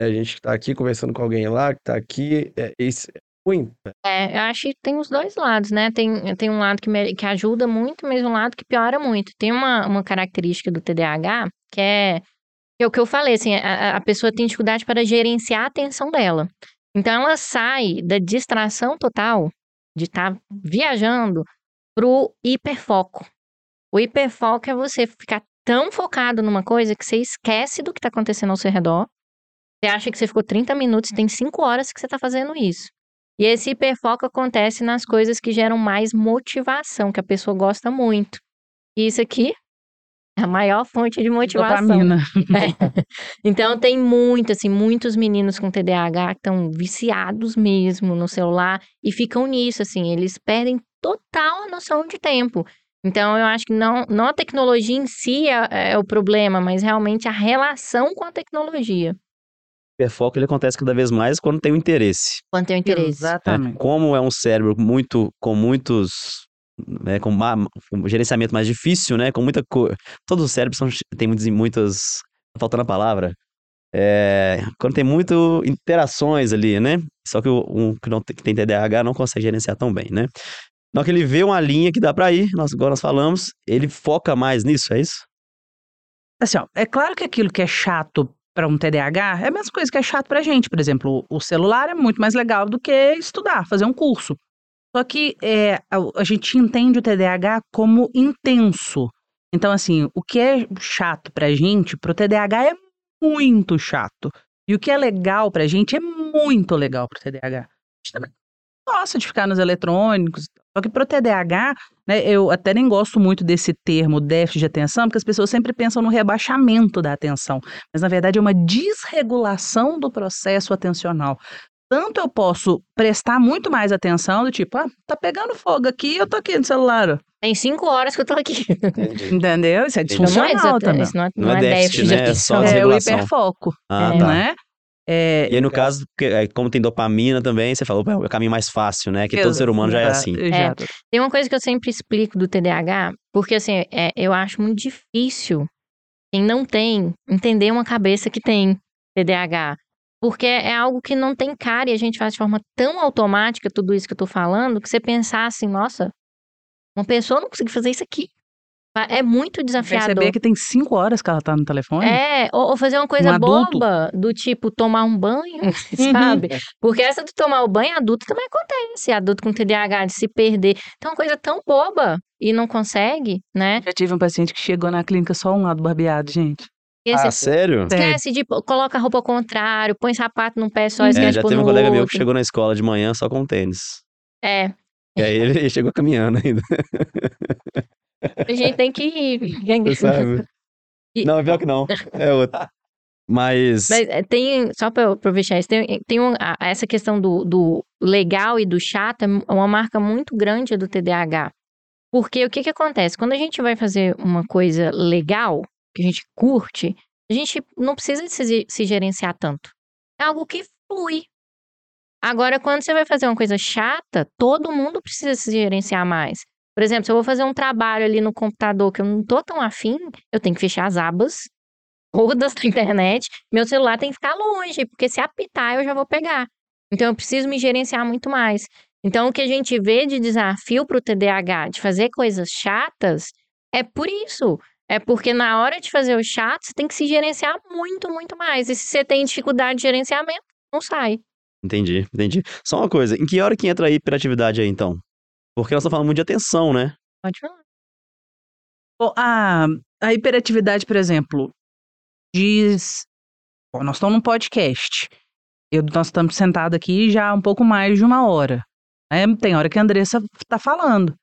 a gente que tá aqui conversando com alguém lá, que tá aqui, é, isso é ruim. É, eu acho que tem os dois lados, né? Tem, tem um lado que, me- que ajuda muito, mas um lado que piora muito. Tem uma, uma característica do TDAH que é, que é o que eu falei, assim, a, a pessoa tem dificuldade para gerenciar a atenção dela. Então ela sai da distração total de estar viajando pro hiperfoco. O hiperfoco é você ficar tão focado numa coisa que você esquece do que está acontecendo ao seu redor. Você acha que você ficou 30 minutos, tem 5 horas que você está fazendo isso. E esse hiperfoco acontece nas coisas que geram mais motivação, que a pessoa gosta muito. E isso aqui é a maior fonte de motivação. Dopamina. É. Então tem muito, assim, muitos meninos com TDAH que estão viciados mesmo no celular e ficam nisso, assim, eles perdem total a noção de tempo. Então eu acho que não, não a tecnologia em si é, é o problema, mas realmente a relação com a tecnologia. O hiperfoco ele acontece cada vez mais quando tem o interesse. Quando tem o interesse. né? Exatamente. Como é um cérebro muito com muitos né, com, ma- com um gerenciamento mais difícil, né, com muita coisa. Todos os cérebros são, tem muitos, muitas, tá faltando a palavra. É, quando tem muito interações ali, né? Só que o um que não tem, que tem TDAH não consegue gerenciar tão bem, né? Na hora que ele vê uma linha que dá pra ir, nós, igual nós falamos, ele foca mais nisso, é isso? Assim, ó, é claro que aquilo que é chato para um TDAH é a mesma coisa que é chato pra gente. Por exemplo, o celular é muito mais legal do que estudar, fazer um curso. Só que é, a, a gente entende o TDAH como intenso. Então, assim, o que é chato pra gente, pro TDAH é muito chato. E o que é legal pra gente é muito legal pro TDAH. A gente também gosta de ficar nos eletrônicos. Só que pro TDAH, né, eu até nem gosto muito desse termo déficit de atenção, porque as pessoas sempre pensam no rebaixamento da atenção. Mas, na verdade, é uma desregulação do processo atencional. Tanto eu posso prestar muito mais atenção, do tipo, ah, tá pegando fogo aqui, eu tô aqui no celular. Tem cinco horas que eu tô aqui. Entendeu? Isso é Entendi. Então não é, disfuncional também. isso não é, Não não é é déficit, déficit de né? É só. É o hiperfoco, Ah, É. tá. né? É, E aí, no caso, é, como tem dopamina também, você falou, "Opa, é o caminho mais fácil, né? Que todo ser humano já é Exato, assim. Exato. Tem uma coisa que eu sempre explico do TDAH, porque assim, é, eu acho muito difícil quem não tem entender uma cabeça que tem TDAH. Porque é algo que não tem cara e a gente faz de forma tão automática tudo isso que eu tô falando, que você pensar assim, nossa, uma pessoa não consegue fazer isso aqui. É muito desafiador. Perceber que tem cinco horas que ela tá no telefone. É, ou, ou fazer uma coisa Um boba, do tipo tomar um banho, sabe? Porque essa de tomar o banho adulto também acontece. Adulto com TDAH, de se perder. Então, é uma coisa tão boba e não consegue, né? Já tive um paciente que chegou na clínica só um lado barbeado, gente. E Ah, esse- sério? Esquece de coloca a roupa ao contrário, põe sapato num pé só, É, esquece já de pôr teve um colega meu que outro. chegou na escola de manhã só com tênis. É, E aí ele chegou caminhando ainda, a gente tem que ir. você sabe? E- Não, é pior que não. É outra. Mas, Mas é, tem, só pra eu aproveitar isso, tem, tem um- essa questão do, do legal e do chato, é uma marca muito grande do TDAH. Porque o que que acontece? Quando a gente vai fazer uma coisa legal, que a gente curte, a gente não precisa se, se gerenciar tanto. É algo que flui. Agora, quando você vai fazer uma coisa chata, todo mundo precisa se gerenciar mais. Por exemplo, se eu vou fazer um trabalho ali no computador que eu não tô tão afim, eu tenho que fechar as abas todas da internet, meu celular tem que ficar longe, porque se apitar eu já vou pegar. Então eu preciso me gerenciar muito mais. Então o que a gente vê de desafio para o TDAH, de fazer coisas chatas, é por isso. É porque na hora de fazer o chato, você tem que se gerenciar muito, muito mais. E se você tem dificuldade de gerenciamento, não sai. entendi, entendi. Só uma coisa, em que hora que entra a hiperatividade aí, então? Porque nós estamos falando muito de atenção, né? Pode falar. Bom, A, a hiperatividade, por exemplo, diz. Bom, nós estamos num podcast. Eu, nós estamos sentados aqui já há um pouco mais de uma hora. né? Tem hora que a Andressa está falando.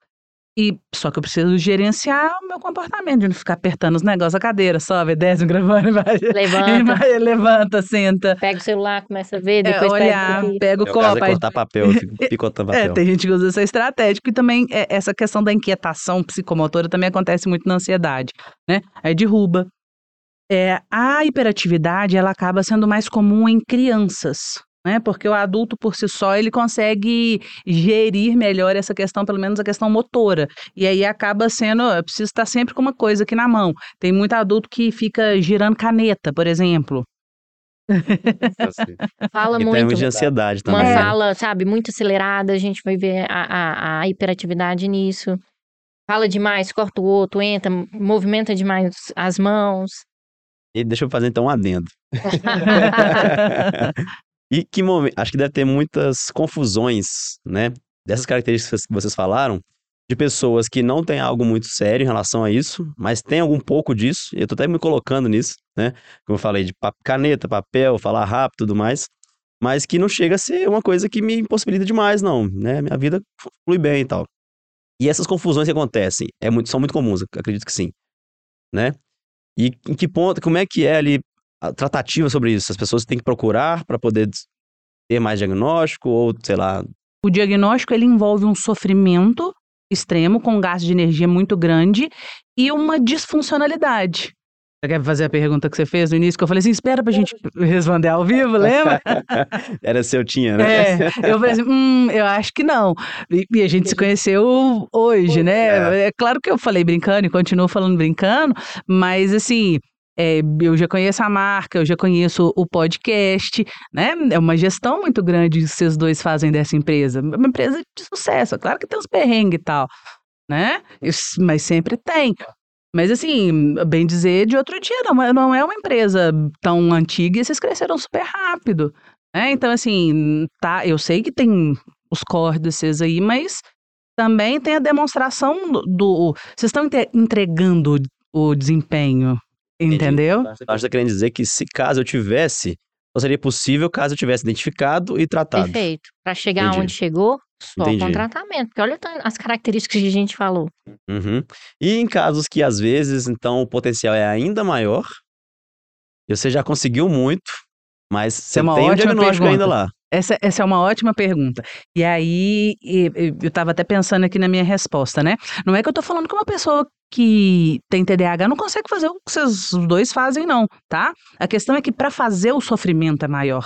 E só que eu preciso gerenciar o meu comportamento, de não ficar apertando os negócios da cadeira, sobe, desce o gravando, vai, Levanta, vai, levanta, senta. pega o celular, começa a ver, É, depois olhar, pega pega o Meu caso copo, é aí cortar papel, picotando É, papel. tem gente que usa essa estratégia, e também é, essa questão da inquietação psicomotora também acontece muito na ansiedade, né? Aí derruba. É, a hiperatividade, ela acaba sendo mais comum em crianças, né? Porque o adulto por si só, ele consegue gerir melhor essa questão, pelo menos a questão motora. E aí acaba sendo, eu preciso estar sempre com uma coisa aqui na mão. Tem muito adulto que fica girando caneta, por exemplo. Fala Em muito. termos de ansiedade Uma também. né? fala, sabe, muito acelerada, a gente vai ver a, a, a hiperatividade nisso. Fala demais, corta o outro, entra, movimenta demais as mãos. E deixa eu fazer então um adendo. E que momento. Acho que deve ter muitas confusões, né? dessas características que vocês falaram, de pessoas que não têm algo muito sério em relação a isso, mas tem algum pouco disso, e eu tô até me colocando nisso, né? Como eu falei, de caneta, papel, falar rápido e tudo mais, mas que não chega a ser uma coisa que me impossibilita demais, não, né? Minha vida flui bem e tal. E essas confusões que acontecem é muito, são muito comuns, acredito que sim, né? E em que ponto, como é que é ali tratativa sobre isso? As pessoas têm que procurar para poder ter mais diagnóstico ou, sei lá... O diagnóstico, ele envolve um sofrimento extremo, com um gasto de energia muito grande e uma disfuncionalidade. Você quer fazer a pergunta que você fez no início, que eu falei assim, espera pra gente responder ao vivo, lembra? Era se eu tinha, né? É, eu falei assim, hum, eu acho que não. E, e a gente se conheceu hoje, né? É. é claro que eu falei brincando e continuo falando brincando, mas assim, é, eu já conheço a marca, eu já conheço o podcast, né? É uma gestão muito grande que vocês dois fazem dessa empresa. Uma empresa de sucesso, é claro que tem uns perrengues e tal, né? Mas sempre tem. Mas assim, bem dizer, de outro dia, não, não é uma empresa tão antiga e vocês cresceram super rápido. Né? Então, assim, tá, eu sei que tem os córdices aí, mas também tem a demonstração do vocês estão entregando o desempenho Entendeu? Acho que tá querendo dizer que se caso eu tivesse, só seria possível caso eu tivesse identificado e tratado. Perfeito. Para chegar Entendi. onde chegou, só Entendi. com tratamento. Porque olha as características que a gente falou. Uhum. E em casos que às vezes, então, o potencial é ainda maior, e você já conseguiu muito, mas você é tem o diagnóstico pergunta. ainda lá. Essa, essa é uma ótima pergunta. E aí, eu estava até pensando aqui na minha resposta, né? Não é que eu estou falando que uma pessoa que tem TDAH não consegue fazer o que vocês dois fazem, não, tá? A questão é que para fazer o sofrimento é maior.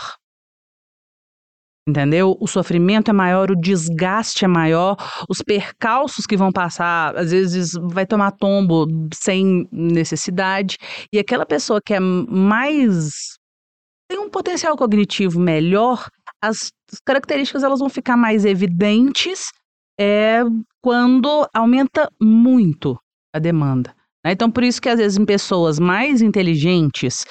Entendeu? O sofrimento é maior, o desgaste é maior, os percalços que vão passar, às vezes vai tomar tombo sem necessidade. E aquela pessoa que é mais. tem um potencial cognitivo melhor, as características elas vão ficar mais evidentes é, quando aumenta muito a demanda. Né? Então, por isso que às vezes em pessoas mais inteligentes,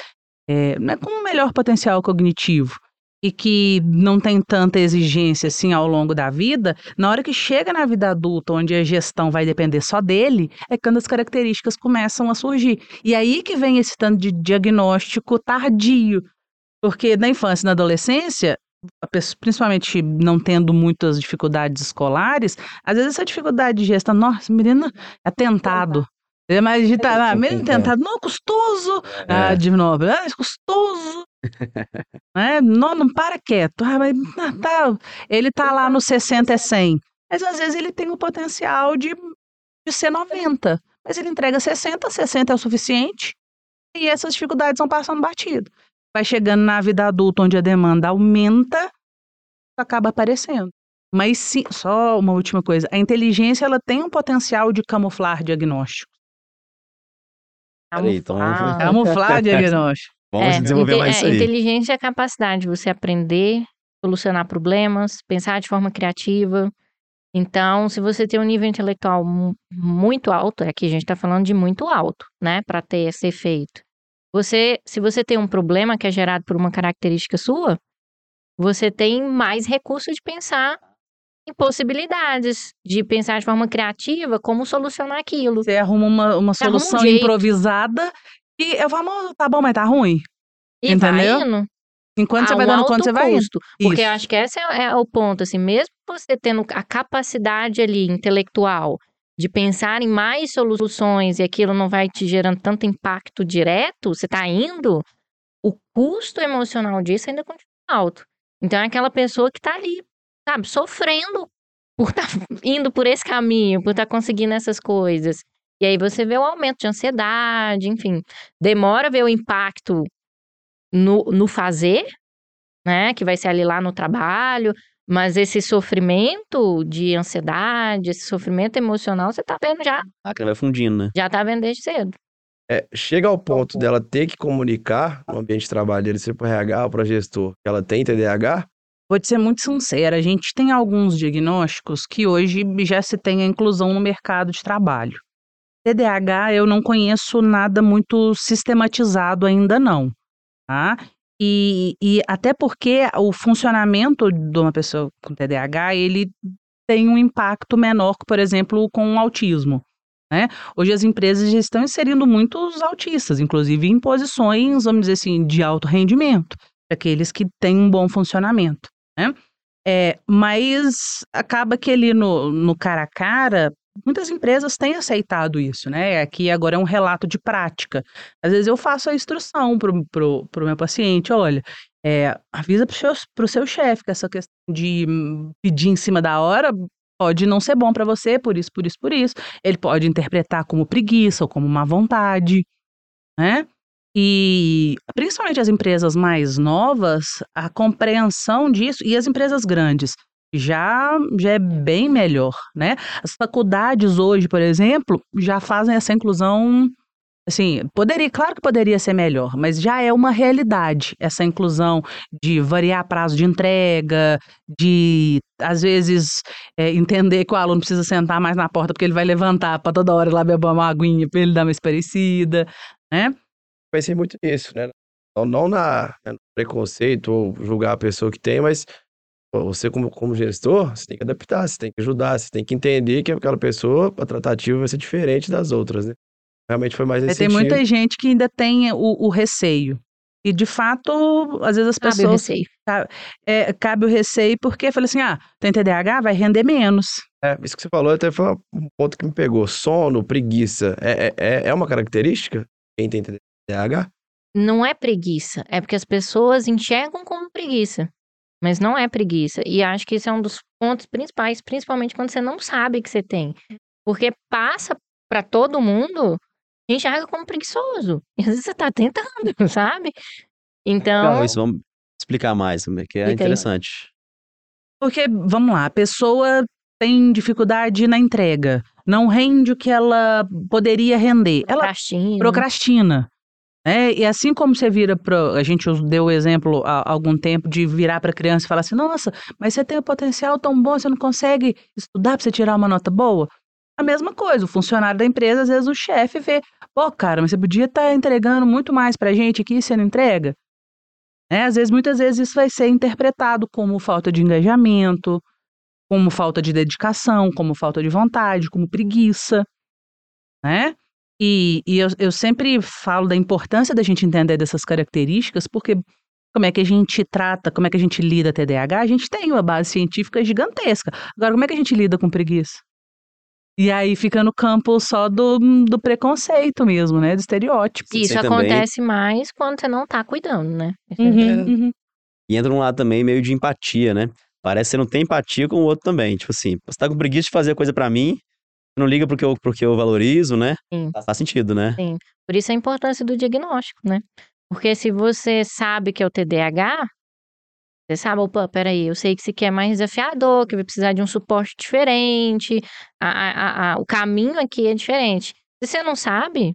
é, né, com um melhor potencial cognitivo e que não tem tanta exigência assim ao longo da vida, na hora que chega na vida adulta, onde a gestão vai depender só dele, é quando as características começam a surgir. E aí que vem esse tanto de diagnóstico tardio. Porque na infância e na adolescência, pessoa, principalmente não tendo muitas dificuldades escolares, às vezes essa dificuldade de gestão, nossa, menina é tentado. É mais agitado, ah, menino tentado, não, custoso, é. ah, de novo, ah, custoso. é, não, não para quieto, ah, mas ah, tá, ele tá lá no 60 é 100, mas às vezes ele tem o potencial de, de ser 90, mas ele entrega 60, 60 é o suficiente, e essas dificuldades vão passando batido vai chegando na vida adulta, onde a demanda aumenta, acaba aparecendo. Mas sim, só uma última coisa, a inteligência ela tem um potencial de camuflar diagnóstico. Camuflar, então... camuflar diagnóstico. Vamos é, desenvolver mais isso aí. Inteligência é a capacidade de você aprender, solucionar problemas, pensar de forma criativa. Então, se você tem um nível intelectual muito alto, aqui a gente está falando de muito alto, né, para ter esse efeito. Você, se você tem um problema que é gerado por uma característica sua, você tem mais recursos de pensar em possibilidades, de pensar de forma criativa como solucionar aquilo. Você arruma uma, uma solução um improvisada e eu falo, tá bom, mas tá ruim. E Entendeu? vai indo. Enquanto você vai dando conta, você vai indo. Porque eu acho que esse é, é o ponto, assim, mesmo você tendo a capacidade ali intelectual de pensar em mais soluções e aquilo não vai te gerando tanto impacto direto, você está indo, o custo emocional disso ainda continua alto. Então é aquela pessoa que está ali, sabe, sofrendo por estar tá indo por esse caminho, por estar tá conseguindo essas coisas. E aí você vê o aumento de ansiedade, enfim. Demora ver o impacto no, no fazer, né? Que vai ser ali lá no trabalho, mas esse sofrimento de ansiedade, esse sofrimento emocional, você tá vendo já. Ah, que vai fundindo, né? Já tá vendo desde cedo. É, chega ao ponto dela ter que comunicar no ambiente de trabalho dele, seja para RH ou para gestor, que ela tem TDAH? Vou te ser muito sincera, a gente tem alguns diagnósticos que hoje já se tem a inclusão no mercado de trabalho. TDAH eu não conheço nada muito sistematizado ainda não, tá? E, e até porque o funcionamento de uma pessoa com TDAH, ele tem um impacto menor, por exemplo, com o autismo. Né? Hoje as empresas já estão inserindo muitos autistas, inclusive em posições, vamos dizer assim, de alto rendimento, aqueles que têm um bom funcionamento. Né? É, mas acaba que ali no, no cara a cara, muitas empresas têm aceitado isso, né? Aqui agora é um relato de prática. Às vezes eu faço a instrução para o meu paciente, olha, é, avisa para o seu chefe que essa questão de pedir em cima da hora pode não ser bom para você, por isso, por isso, por isso. Ele pode interpretar como preguiça ou como má vontade, né? E principalmente as empresas mais novas, a compreensão disso, e as empresas grandes, já, já é bem melhor, né? As faculdades hoje, por exemplo, já fazem essa inclusão Assim, poderia, claro que poderia ser melhor, mas já é uma realidade essa inclusão de variar prazo de entrega, de às vezes é, entender que o aluno precisa sentar mais na porta porque ele vai levantar para toda hora lá beber uma aguinha para ele dar uma esparecida, né? Pensei muito nisso, né? Não, não na né, preconceito ou julgar a pessoa que tem, mas você como, como gestor, você tem que adaptar, você tem que ajudar, você tem que entender que aquela pessoa, a tratativa vai ser diferente das outras, né? Realmente foi mais nesse Tem sentido. muita gente que ainda tem o, o receio. E de fato, às vezes as Cabe o pessoas. receio. É, cabe o receio porque fala assim: ah, tem TDAH, vai render menos. É, isso que você falou até foi um ponto que me pegou. Sono, preguiça, é, é, é- é uma característica? Quem tem TDAH? Não é preguiça, é porque as pessoas enxergam como preguiça, mas não é preguiça. E acho que esse é um dos pontos principais, principalmente quando você não sabe que você tem. Porque passa pra todo mundo, enxerga como preguiçoso. E às vezes você tá tentando, sabe? Então, Legal isso, vamos explicar mais também, que é Explica aí. interessante. Porque, vamos lá, a pessoa tem dificuldade na entrega, não rende o que ela poderia render. Ela procrastina. procrastina. Né? E assim como você vira para. A gente deu o exemplo há algum tempo de virar para a criança e falar assim: nossa, mas você tem um potencial tão bom, você não consegue estudar para você tirar uma nota boa? A mesma coisa, o funcionário da empresa, às vezes o chefe vê: pô, cara, mas você podia estar entregando muito mais para a gente aqui, você não entrega? Né? Às vezes, muitas vezes, isso vai ser interpretado como falta de engajamento, como falta de dedicação, como falta de vontade, como preguiça, né? E, e eu, eu sempre falo da importância da gente entender dessas características, porque como é que a gente trata, como é que a gente lida TDAH, a gente tem uma base científica gigantesca. Agora, como é que a gente lida com preguiça? E aí fica no campo só do, do preconceito mesmo, né? Do estereótipo. Isso Você também- acontece mais quando você não tá cuidando, né? Uhum, uhum. E entra um lado também meio de empatia, né? Parece que você não tem empatia com o outro também. Tipo assim, você tá com preguiça de fazer coisa pra mim, não liga porque eu, porque eu valorizo, né? Sim. Faz sentido, né? Por isso a importância do diagnóstico, né? Porque se você sabe que é o TDAH, você sabe, opa, peraí, eu sei que isso aqui é mais desafiador, que vai precisar de um suporte diferente, a, a- a- o caminho aqui é diferente. Se você não sabe,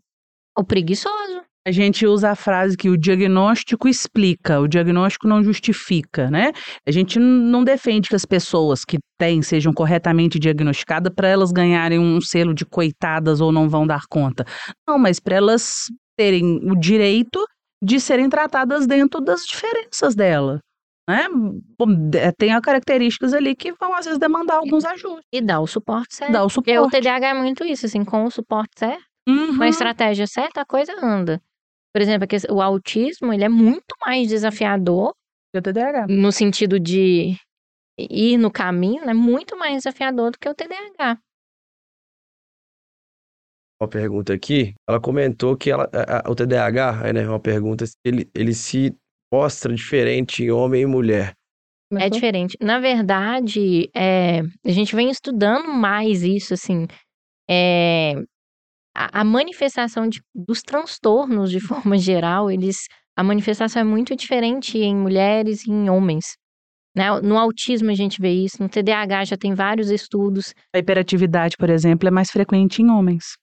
o preguiçoso. A gente usa a frase que o diagnóstico explica, o diagnóstico não justifica, né? A gente não defende que as pessoas que têm sejam corretamente diagnosticadas para elas ganharem um selo de coitadas ou não vão dar conta. Não, mas para elas terem o direito de serem tratadas dentro das diferenças dela. Né? Tem as características ali que vão, às vezes, demandar alguns ajustes. E dá o suporte certo. Dá o Porque o suporte. TDAH é muito isso, assim, com o suporte certo, Uhum. com a estratégia certa, a coisa anda. Por exemplo, o autismo, ele é muito mais desafiador E o TDAH. no sentido de ir no caminho, né? Muito mais desafiador do que o TDAH. Uma pergunta aqui. Ela comentou que ela, a- a- o TDAH, né, uma pergunta, se ele, ele se mostra diferente em homem e mulher. É Começou? diferente. Na verdade, é, a gente vem estudando mais isso, assim. é, a, a manifestação de- dos transtornos, de forma geral, eles, a manifestação é muito diferente em mulheres e em homens. Né? No autismo a gente vê isso, no TDAH já tem vários estudos. A hiperatividade, por exemplo, é mais frequente em homens.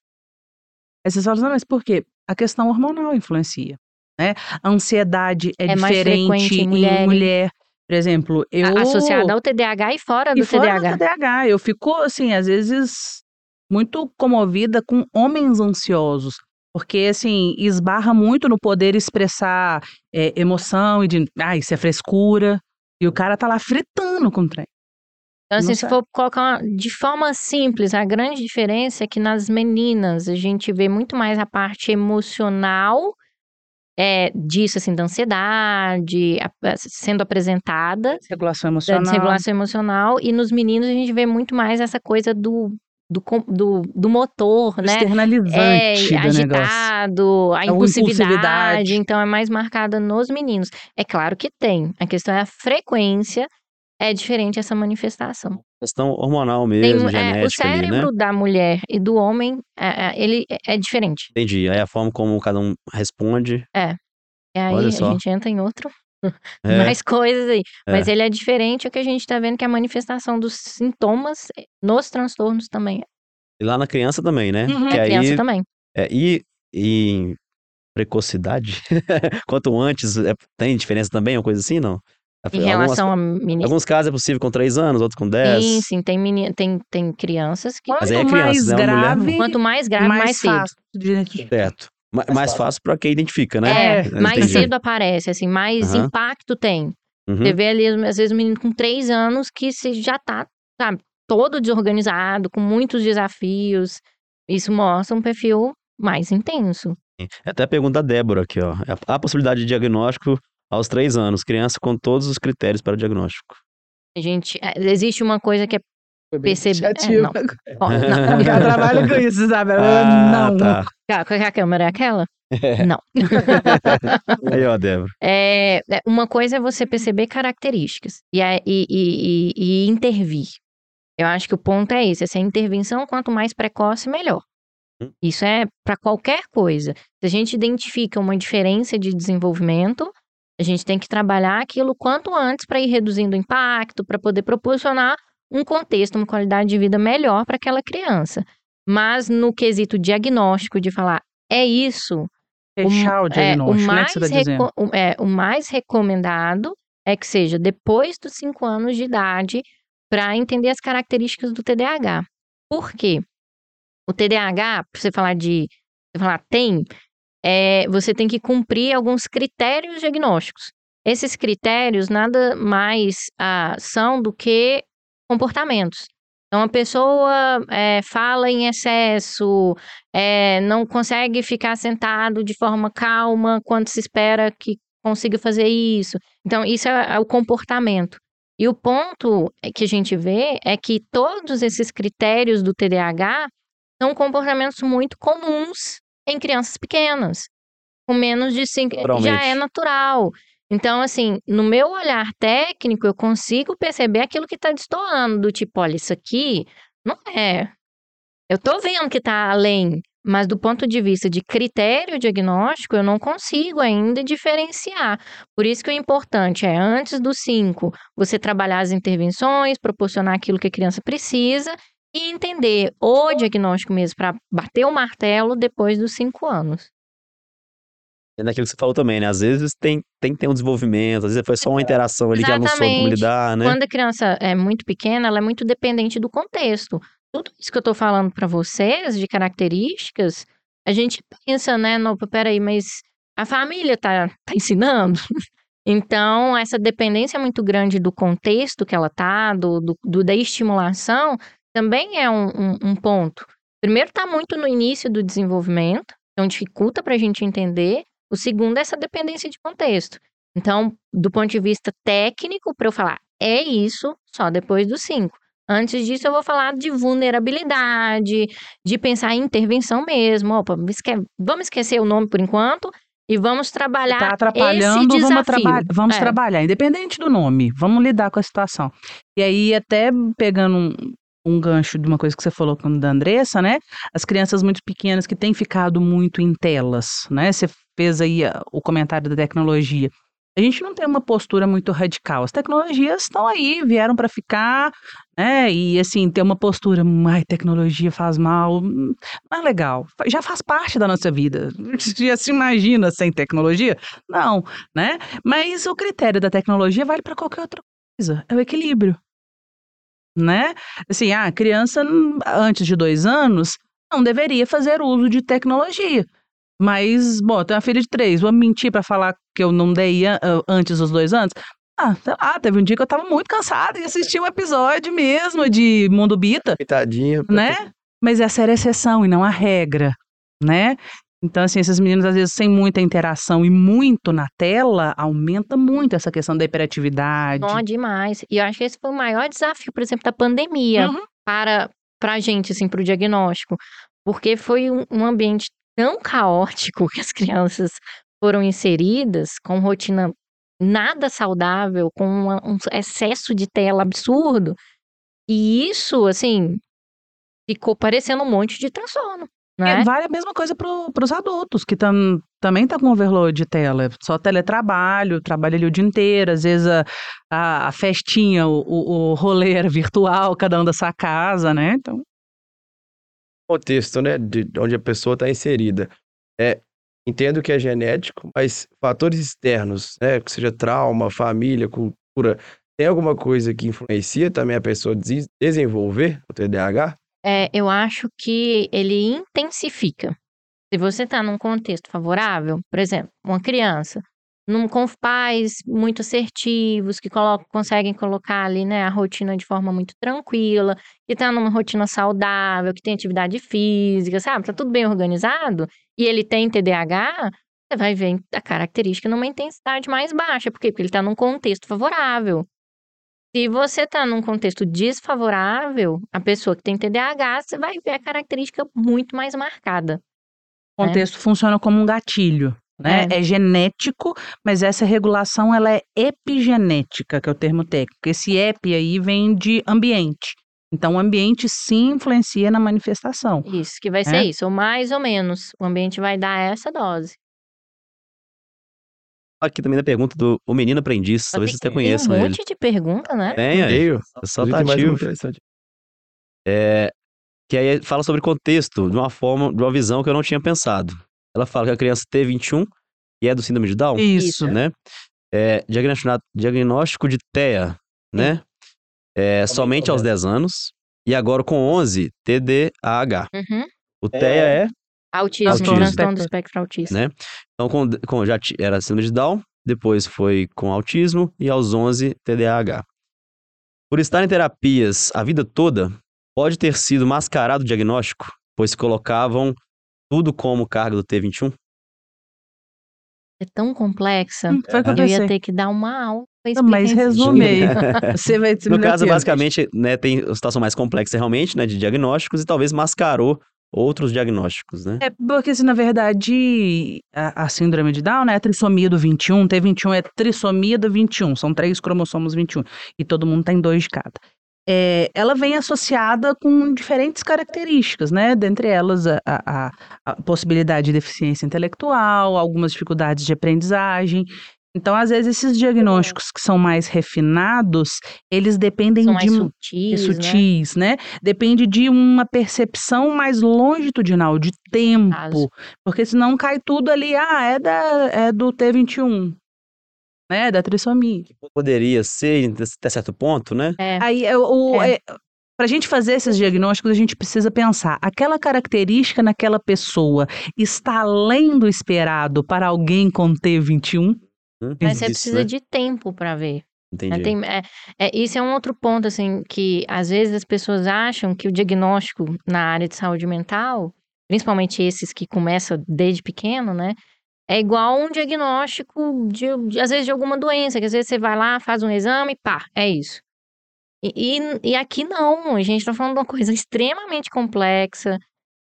Aí vocês falam, mas por quê? A questão hormonal influencia, né? A ansiedade é, É diferente em em mulheres. mulher. Por exemplo, eu... Associada ao TDAH e fora E do fora do. TDAH, eu fico, assim, às vezes, muito comovida com homens ansiosos. Porque, assim, esbarra muito no poder expressar é, emoção e de, ah, isso é frescura. E o cara tá lá fritando com o trem. Então, assim, se for colocar uma- de forma simples, a grande diferença é que nas meninas a gente vê muito mais a parte emocional é, disso, assim, da ansiedade, a- sendo apresentada, Regulação da emocional. desregulação emocional, e nos meninos a gente vê muito mais essa coisa do, do, do, do motor, né? É, externalizante do negócio. agitado, a A impulsividade, impulsividade. então é mais marcada nos meninos. É claro que tem, a questão é a frequência, é diferente essa manifestação. Questão hormonal Tem mesmo, mu- é, o genética ali, né? cérebro da mulher e do homem, é, é, ele é- é diferente. Entendi. Aí a forma como cada um responde. E aí Olha a gente entra em outro, É, mais coisas aí. Mas é. ele é diferente, o que a gente tá vendo que a manifestação dos sintomas nos transtornos também é. E lá na criança também, né? Uhum. Que Na criança aí, também. é, e, e em precocidade, quanto antes, é- tem diferença também, uma coisa assim, não? Em Algumas- relação a menino. alguns casos é possível com 3 anos, outros com 10. Sim, sim, tem, meni... tem, tem crianças que. Mas aí é Quanto criança, mais né? Uma mulher grave, Quanto mais grave, mais, mais cedo. Certo. Ma- Mais, fácil pra quem identifica, né? É, É, mais entendi. cedo aparece, assim, mais Aham. impacto tem. Uhum. Você vê ali, às vezes, um menino com três anos que se já tá, sabe, todo desorganizado, com muitos desafios. Isso mostra um perfil mais intenso. É Até a pergunta da Débora aqui, ó. Há a possibilidade de diagnóstico aos 3 anos, criança com todos os critérios para diagnóstico. A gente, é, existe uma coisa que é Foi bem perceber. É, criativo. não. Ó, não. Ela trabalha com isso, Isabela. Ah, não. tá. A câmera é aquela? Não. Aí, ó, Débora. É, é, uma coisa é você perceber características e, a- e, e, e- e intervir. Eu acho que o ponto é esse, essa intervenção, quanto mais precoce, melhor. Hum. Isso é para qualquer coisa. Se a gente identifica uma diferença de desenvolvimento, a gente tem que trabalhar aquilo quanto antes para ir reduzindo o impacto, para poder proporcionar um contexto, uma qualidade de vida melhor para aquela criança. Mas no quesito diagnóstico, de falar, é isso, Fechar o é, diagnóstico, o, né, mais que você tá dizendo. reco- o- é, o mais recomendado é que seja depois dos 5 anos de idade para entender as características do TDAH. Por quê? O TDAH, para você falar de você falar tem, é, você tem que cumprir alguns critérios diagnósticos. Esses critérios nada mais ah, são do que comportamentos. Então, a pessoa é, fala em excesso, é, não consegue ficar sentado de forma calma quando se espera que consiga fazer isso. Então, isso é, é o comportamento. E o ponto que a gente vê é que todos esses critérios do TDAH são comportamentos muito comuns em crianças pequenas, com menos de 5 já é natural. Então, assim, no meu olhar técnico, eu consigo perceber aquilo que está destoando, do tipo, olha, isso aqui não é. Eu tô vendo que tá além, mas do ponto de vista de critério diagnóstico, eu não consigo ainda diferenciar. Por isso que o importante é, antes dos 5, você trabalhar as intervenções, proporcionar aquilo que a criança precisa e entender o diagnóstico mesmo para bater o martelo depois dos 5 anos. É daquilo que você falou também, né? Às vezes tem, tem que ter um desenvolvimento, às vezes foi só uma interação ali que ela não soube como Exatamente. lidar, né? Quando a criança é muito pequena, ela é muito dependente do contexto. Tudo isso que eu tô falando para vocês, de características, a gente pensa, né? Não, peraí, mas a família tá, tá ensinando? Então, essa dependência muito grande do contexto que ela tá, do, do, do- da estimulação, também é um, um, um ponto. Primeiro, tá muito no início do desenvolvimento, então dificulta para a gente entender. O segundo é essa dependência de contexto. Então, do ponto de vista técnico, para eu falar, é isso só depois dos cinco. Antes disso, eu vou falar de vulnerabilidade, de pensar em intervenção mesmo. Opa, esque- vamos esquecer o nome por enquanto e vamos trabalhar Tá esse atrapalhando, vamos, desafio. traba- vamos É. trabalhar, independente do nome, vamos lidar com a situação. E aí, até pegando um, um gancho de uma coisa que você falou com da Andressa, né? As crianças muito pequenas que têm ficado muito em telas, né? Você fez aí ah, o comentário da tecnologia. A gente não tem uma postura muito radical. As tecnologias estão aí, vieram para ficar, né? E assim, ter uma postura, ai, tecnologia faz mal, não é legal. Já faz parte da nossa vida. Já se imagina sem tecnologia? Não, né? Mas o critério da tecnologia vale para qualquer outra coisa. É o equilíbrio, né? Assim, a criança hum, antes de dois anos não deveria fazer uso de tecnologia. Mas, bom, eu tenho uma filha de três, vou mentir para falar que eu não dei an- antes dos dois anos? Ah, sei lá, teve um dia que eu tava muito cansada e assisti um episódio mesmo de Mundo Bita, Pitadinha. né? Mas essa era a exceção e não a regra, né? Então, assim, esses meninos, às vezes, sem muita interação e muito na tela, aumenta muito essa questão da hiperatividade. Ó, demais. E eu acho que esse foi o maior desafio, por exemplo, da pandemia Uhum. para pra gente, assim, pro diagnóstico. Porque foi um, um ambiente tão caótico que as crianças foram inseridas, com rotina nada saudável, com um excesso de tela absurdo. E isso, assim, ficou parecendo um monte de transtorno, né? E vale a mesma coisa para os adultos, que tam, também tá com overload de tela. Só teletrabalho, trabalha ali o dia inteiro, às vezes a, a, a festinha, o, o, o rolê era virtual, cada um da sua casa, né? Então, contexto, né, de onde a pessoa está inserida. É, entendo que é genético, mas fatores externos, né, que seja trauma, família, cultura, tem alguma coisa que influencia também a pessoa des- desenvolver o TDAH? É, eu acho que ele intensifica. Se você está num contexto favorável, por exemplo, uma criança, num, com pais muito assertivos, que conseguem colocar ali, né, a rotina de forma muito tranquila, que está numa rotina saudável, que tem atividade física, sabe? Tá tudo bem organizado, e ele tem TDAH, você vai ver a característica numa intensidade mais baixa. Por quê? Porque ele está num contexto favorável. Se você está num contexto desfavorável, a pessoa que tem TDAH, você vai ver a característica muito mais marcada. o contexto funciona como um gatilho. Né? É. genético, mas essa regulação ela é epigenética, que é o termo técnico. Esse epi aí vem de ambiente. Então, o ambiente sim influencia na manifestação. Isso, que vai ser É. isso, ou mais ou menos. O ambiente vai dar essa dose. Aqui também da pergunta do O Menino Aprendiz, talvez vocês até Tem conheçam um ele. monte de pergunta, né? Tem, aí. O pessoal tá tem ativo. É, que aí fala sobre contexto, de uma forma, de uma visão que eu não tinha pensado. Ela fala que a criança T21 e é do síndrome de Down, Isso. né? É, diagnóstico de TEA, né? É, somente aos 10 anos. E agora com 11, TDAH. Uhum. O TEA é, Autismo, Autismo. transtorno do espectro autista. né? Então, com, com- já era síndrome de Down, depois foi com autismo e aos 11, TDAH. Por estar em terapias a vida toda, pode ter sido mascarado o diagnóstico, pois colocavam tudo como carga do T21? É tão complexa. Hum, foi que eu Eu ia ter que dar uma aula Não, mas explicar isso resume aí. direito. Você vai No caso, basicamente, né, tem a situação mais complexa realmente, né, de diagnósticos e talvez mascarou outros diagnósticos, né? É porque, assim, na verdade, a, a síndrome de Down, né, a trissomia do 21, T21 é trissomia do 21, são três cromossomos 21, e todo mundo tem dois de cada. É, ela vem associada com diferentes características, né, dentre elas a, a- a- possibilidade de deficiência intelectual, algumas dificuldades de aprendizagem. Então, às vezes, esses diagnósticos que são mais refinados, eles dependem São de mais sutis, e né? sutis, né? Depende de uma percepção mais longitudinal, de tempo. Caso. Porque senão cai tudo ali, ah, é, da, é do T21, né? Da trissomia. Poderia ser até certo ponto, né? É. Aí, é, o, É. é, para a gente fazer esses diagnósticos, a gente precisa pensar, aquela característica naquela pessoa está além do esperado para alguém com T21? Hum, Mas você isso, precisa né? de tempo para ver. Entendi. Tem- é, é, isso é um outro ponto, assim, que às vezes as pessoas acham que o diagnóstico na área de saúde mental, principalmente esses que começam desde pequeno, né? É igual um diagnóstico de, de, às vezes, de alguma doença, que às vezes você vai lá, faz um exame, pá, é isso. E, e, e aqui não, a gente tá falando de uma coisa extremamente complexa,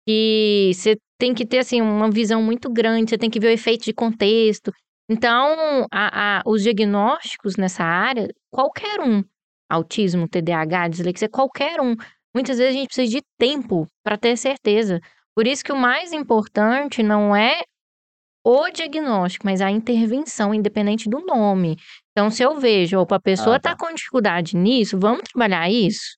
que você tem que ter, assim, uma visão muito grande, você tem que ver o efeito de contexto. Então, a- a- os diagnósticos nessa área, qualquer um, autismo, TDAH, dislexia, qualquer um, muitas vezes a gente precisa de tempo para ter certeza. Por isso que o mais importante não é o diagnóstico, mas a intervenção, independente do nome. Então, se eu vejo, opa, a pessoa Ah, tá. tá com dificuldade nisso, vamos trabalhar isso?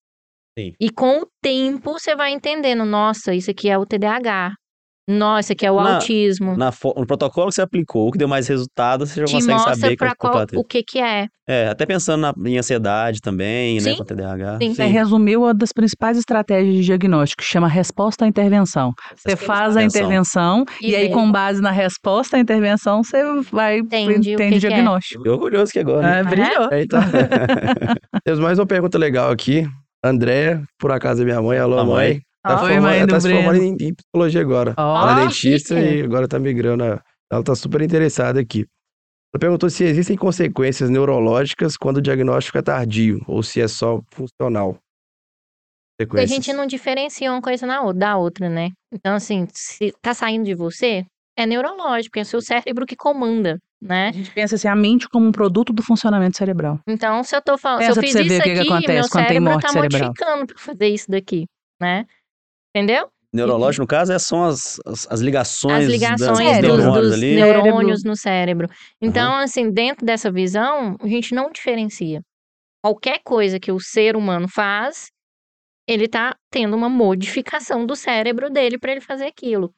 Sim. E com o tempo você vai entendendo, nossa, isso aqui é o TDAH. Nossa, que é o Na- autismo. Na no protocolo que você aplicou, o que deu mais resultado, você já Te consegue saber pra qual, qual, qual o que que é. É, até pensando na, em ansiedade também, né, Sim, com TDAH. sim. Você resumiu uma das principais estratégias de diagnóstico, que chama resposta à intervenção. Você faz a intervenção E e, aí, com base na resposta à intervenção, você vai Entende o entende que o que é. diagnóstico. Orgulhoso que agora. Ah, brilhou. É, então. Temos mais uma pergunta legal aqui. André, por acaso é minha mãe. Alô, A mãe. mãe. Tá, Ó. Oi, ela do tá se formando em, em psicologia agora. Ó, Ela é dentista chique. e agora tá migrando. a- Ela tá super interessada aqui. Ela perguntou se existem consequências neurológicas quando o diagnóstico é tardio ou se é só funcional. Porque a gente não diferencia uma coisa da outra, né? Então, assim, se tá saindo de você, é neurológico, é o seu cérebro que comanda, né? A gente pensa assim, a mente como um produto do funcionamento cerebral. Então, se eu tô falando, se eu fiz você ver isso o que que aqui, meu acontece quando tem cérebro morte tá cerebral. modificando pra fazer isso daqui, né? Entendeu? Neurológico, no caso, é, são as, as, as ligações, As ligações dos neurônios dos ali. neurônios no cérebro. Então, assim, dentro dessa visão, a gente não diferencia. Qualquer coisa que o ser humano faz, ele tá tendo uma modificação do cérebro dele para ele fazer aquilo.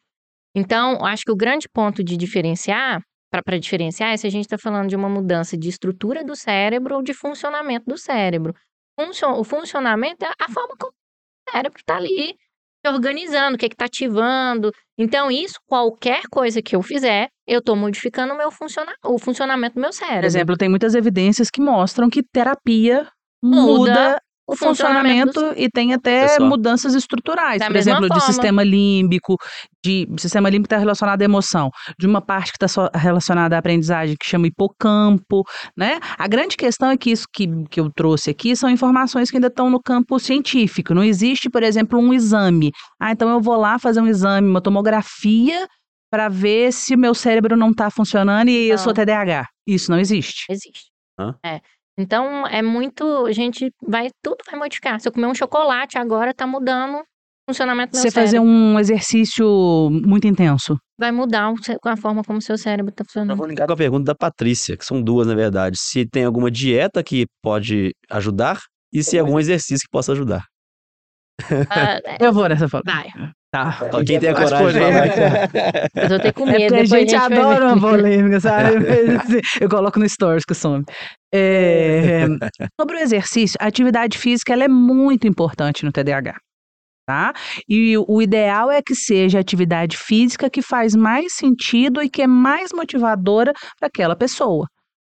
Então, acho que o grande ponto de diferenciar, para diferenciar, é se a gente está falando de uma mudança de estrutura do cérebro ou de funcionamento do cérebro. Funcio- o funcionamento é a forma como o cérebro está ali organizando, o que está ativando. Então, isso, qualquer coisa que eu fizer, eu estou modificando o meu funciona o funcionamento do meu cérebro. Por exemplo, tem muitas evidências que mostram que terapia Muda muda o o funcionamento e tem até Pessoal. mudanças estruturais. Da Por exemplo, de forma. sistema límbico, de sistema límbico está relacionado à emoção, de uma parte que está relacionada à aprendizagem, que chama hipocampo, né? A grande questão é que isso que, que eu trouxe aqui são informações que ainda estão no campo científico. Não existe, por exemplo, um exame. Ah, então eu vou lá fazer um exame, uma tomografia, para ver se meu cérebro não está funcionando e eu sou Não. TDAH. Isso não existe. Existe. Hã? É. Então, é muito. A gente vai. Tudo vai modificar. Se eu comer um chocolate agora, tá mudando o funcionamento do meu Você fazer cérebro. um exercício muito intenso. Vai mudar a forma como o seu cérebro tá Eu funcionando. vou linkar com a pergunta da Patrícia, que são duas, na verdade. Se tem alguma dieta que pode ajudar e se algum exercício que possa ajudar. É, Eu vou nessa fala. vai. Tá. Ó, Quem tem a coragem de falar. polêmica. Eu tô ter com É medo. porque a gente vai adora ver. uma polêmica, sabe? Eu coloco no stories que some. É, Sobre o exercício, a atividade física ela é muito importante no TDAH. Tá? E o- o ideal é que seja a atividade física que faz mais sentido e que é mais motivadora para aquela pessoa.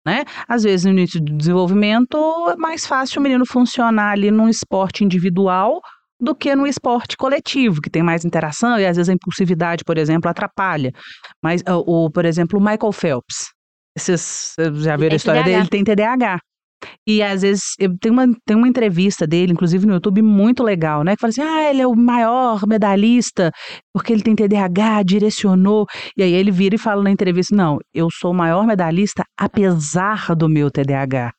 Né? Às vezes, no início do desenvolvimento, é mais fácil o menino funcionar ali num esporte individual do que no esporte coletivo, que tem mais interação e às vezes a impulsividade, por exemplo, atrapalha. Mas, ah, o, por exemplo, o Michael Phelps, vocês vocês já viram a história dele? Ele tem TDAH. E às vezes eu- tem uma, tem uma entrevista dele, inclusive no YouTube, muito legal, né? Que fala assim: ah, ele é o maior medalhista porque ele tem TDAH, direcionou. E aí ele vira e fala na entrevista: não, eu sou o maior medalhista apesar do meu TDAH.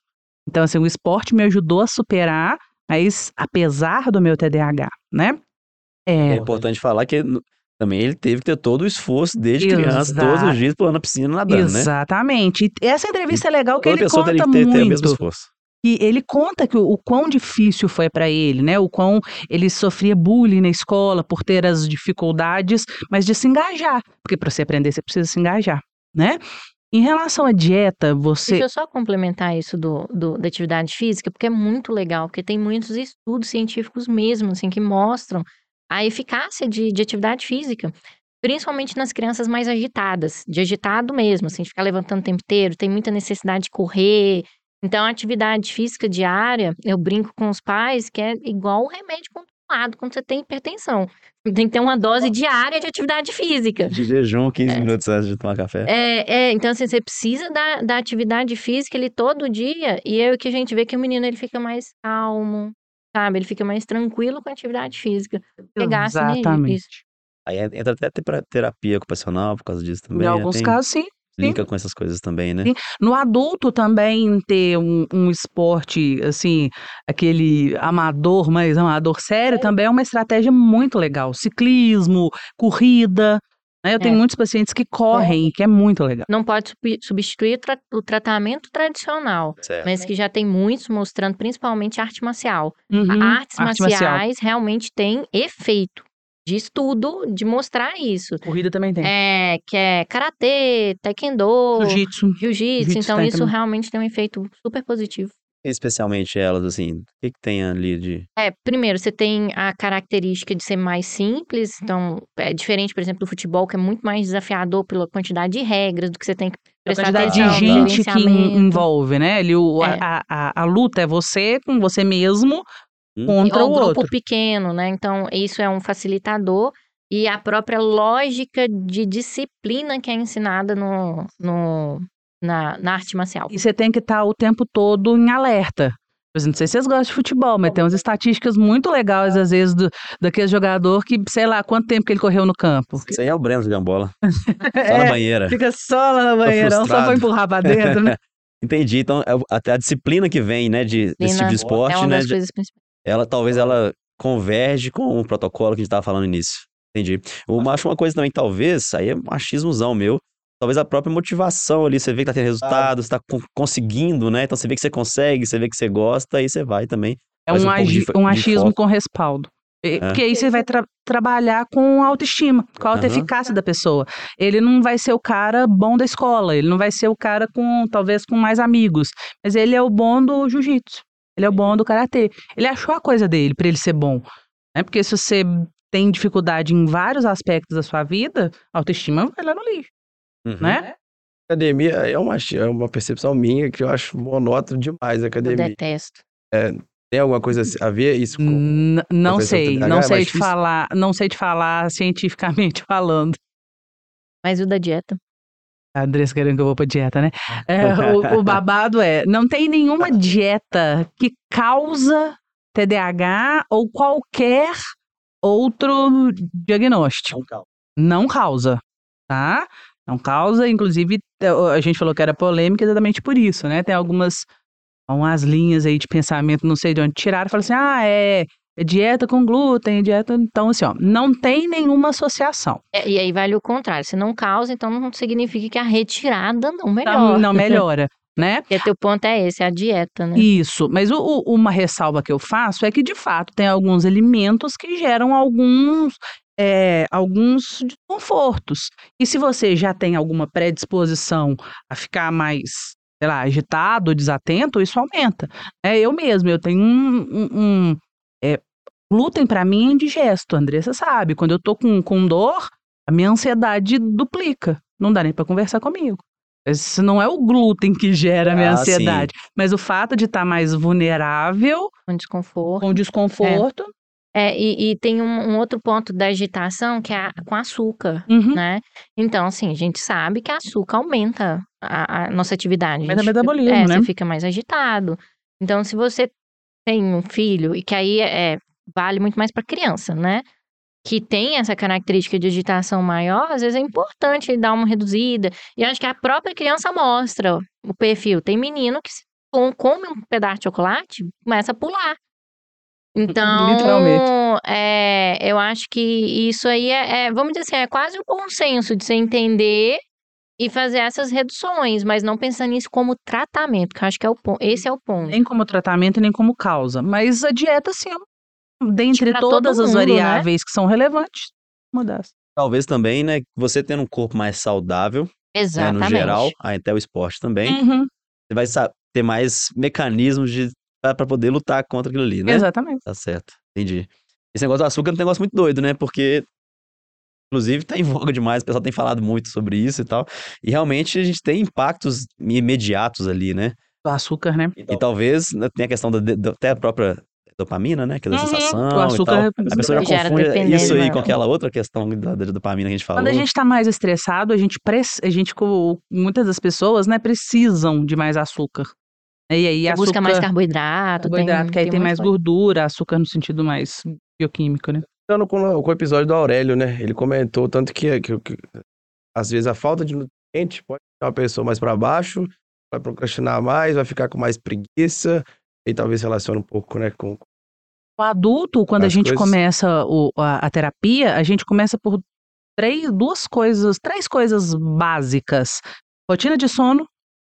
Então, assim, o esporte me ajudou a superar, mas apesar do meu TDAH, né? É É, importante falar que também ele teve que ter todo o esforço desde criança, todos Exato. os dias pulando na piscina nadando, né? exatamente. E essa entrevista é legal que ele pessoa conta teria que ter, ter o mesmo muito. esforço. E ele conta que o, o quão difícil foi para ele, né? O quão ele sofria bullying na escola por ter as dificuldades, mas de se engajar, porque para você aprender você precisa se engajar, né? Em relação à dieta, você Deixa eu só complementar isso do, do- da atividade física, porque é muito legal, porque tem muitos estudos científicos mesmo, assim, que mostram a eficácia de, de atividade física, principalmente nas crianças mais agitadas, de agitado mesmo, assim, de ficar levantando o tempo inteiro, tem muita necessidade de correr. Então, a atividade física diária, eu brinco com os pais que é igual o remédio controlado quando você tem hipertensão. Tem que ter uma dose diária de atividade física. De jejum, 15 minutos antes de tomar café. É, é, então assim, você precisa da, da atividade física ele todo dia, e é o que a gente vê que o menino ele fica mais calmo, sabe? Ele fica mais tranquilo com a atividade física. Pegasse nele, exatamente. isso. Aí entra até ter- terapia ocupacional por causa disso também. Em né? alguns Tem- casos, sim. Linka com essas coisas também, né? Sim. No adulto também ter um, um esporte, assim, aquele amador, mas amador sério, também é uma estratégia muito legal. Ciclismo, corrida. né? Eu tenho É. muitos pacientes que correm, que é muito legal. Não pode substituir o, tra- o tratamento tradicional, Certo. mas que já tem muitos mostrando, principalmente arte marcial. Uhum, Artes arte marcial. marciais realmente têm efeito. De estudo de mostrar isso. Corrida também tem. É, que é karatê, taekwondo, Jiu-jitsu. jiu-jitsu. Jiu-jitsu Então, tem isso também. realmente tem um efeito super positivo. Especialmente elas, assim, o que, que tem ali de. É, primeiro, você tem a característica de ser mais simples, então é diferente, por exemplo, do futebol, que é muito mais desafiador pela quantidade de regras, do que você tem que A prestar quantidade de atenção, gente que envolve, né? Ele, o, a- É. a, a, a luta é você com você mesmo? Contra ou o grupo outro. pequeno, né? Então, isso é um facilitador. E a própria lógica de disciplina que é ensinada no, no, na, na arte marcial. E você tem que estar o tempo todo em alerta. Não sei se vocês gostam de futebol, mas tem umas estatísticas muito legais, às vezes, do, daquele jogador que, sei lá, quanto tempo que ele correu no campo. Isso aí é o Breno jogando bola. Só na É, banheira. fica só lá no banheirão, só pra empurrar pra dentro, né? Entendi. Então, é até a disciplina que vem, né, de, desse tipo de esporte, é uma né? das de- coisas principais. Ela talvez ela converge com o protocolo que a gente tava falando no início. Entendi. Eu acho uma coisa também, talvez, aí é um achismozão meu, talvez a própria motivação ali, você vê que tá tendo resultado, você tá con- conseguindo, né? Então você vê que você consegue, você vê que você gosta, aí você vai também. É um, um agi- um achismo com respaldo. É. Porque aí você vai tra- trabalhar com a autoestima, com a autoeficácia da pessoa. Ele não vai ser o cara bom da escola, ele não vai ser o cara com, talvez, com mais amigos, mas ele é o bom do jiu-jitsu, ele é o bom do karatê. Ele achou a coisa dele pra ele ser bom. Né? Porque se você tem dificuldade em vários aspectos da sua vida, a autoestima vai lá no lixo, Uhum. né? Academia é uma, é uma percepção minha que eu acho monótono demais a Eu academia. detesto. Tem alguma coisa a ver isso com. N- não sei, não é sei mais te falar, não sei te falar cientificamente falando. Mas o da dieta. A Andressa querendo que eu vou pra dieta, né? É, o, o babado é, não tem nenhuma dieta que causa TDAH ou qualquer outro diagnóstico. Não causa, tá? Não causa, inclusive, te- a gente falou que era polêmica exatamente por isso, né? Tem algumas umas linhas aí de pensamento, não sei de onde tiraram, falaram assim, ah, é, é dieta com glúten, dieta... Então, assim, ó, não tem nenhuma associação. É, e aí vale o contrário. Se não causa, então não significa que a retirada não Não, melhora. não melhora, né? Porque teu ponto é esse, é a dieta, né? Isso, mas o- o- uma ressalva que eu faço é que, de fato, tem alguns alimentos que geram alguns, é, alguns desconfortos. E se você já tem alguma predisposição a ficar mais, sei lá, agitado, desatento, isso aumenta. É eu mesmo, eu tenho um- um, é, glúten para mim é indigesto, a Andressa sabe. Quando eu tô com, com dor, a minha ansiedade duplica. Não dá nem para conversar comigo. Esse não é o glúten que gera a minha Ah, sim. ansiedade. Mas o fato de estar mais vulnerável, Com desconforto. com desconforto. É, e, e tem um, um outro ponto da agitação que é a- com açúcar, Uhum. né? Então, assim, a gente sabe que açúcar aumenta a, a nossa atividade. Aumenta o metabolismo, é, né? Você fica mais agitado. Então, se você tem um filho, e que aí é, vale muito mais para criança, né? Que tem essa característica de agitação maior, às vezes é importante ele dar uma reduzida. E acho que a própria criança mostra o perfil. Tem menino que come um pedaço de chocolate, começa a pular. Então, é, eu acho que isso aí é, é, vamos dizer assim, é quase um consenso de você entender e fazer essas reduções, mas não pensando nisso como tratamento, que eu acho que é o ponto, esse é o ponto. Nem como tratamento, nem como causa. Mas a dieta, sim, é dentre Pra todas as mundo, né? variáveis que são relevantes, uma das. Talvez também, né, você tendo um corpo mais saudável, né, Exatamente. no geral, aí até o esporte também, Uhum, você vai ter mais mecanismos de para poder lutar contra aquilo ali, né? Exatamente. Tá certo, entendi. Esse negócio do açúcar é um negócio muito doido, né? Porque, inclusive, tá em voga demais, o pessoal tem falado muito sobre isso e tal. E realmente a gente tem impactos imediatos ali, né? O açúcar, né? E talvez né, tenha a questão da, de- da- até a própria dopamina, né? Que é da Uhum. sensação O e açúcar tal. A pessoa já confunde isso aí né? com aquela outra questão da, da dopamina que a gente falou. Quando a gente tá mais estressado, a gente, a gente muitas das pessoas, né, precisam de mais açúcar. E aí, açúcar, busca mais carboidrato, carboidrato, tem, que aí tem monte mais coisa. gordura, açúcar no sentido mais bioquímico, né? Ficando com, com o episódio do Aurélio, né? Ele comentou tanto que, que, que às vezes a falta de nutriente pode deixar uma pessoa mais para baixo, vai procrastinar mais, vai ficar com mais preguiça, e talvez relacione um pouco, né, com O adulto, quando a gente coisas- começa o- a, a terapia, a gente começa por três, duas coisas, três coisas básicas: rotina de sono,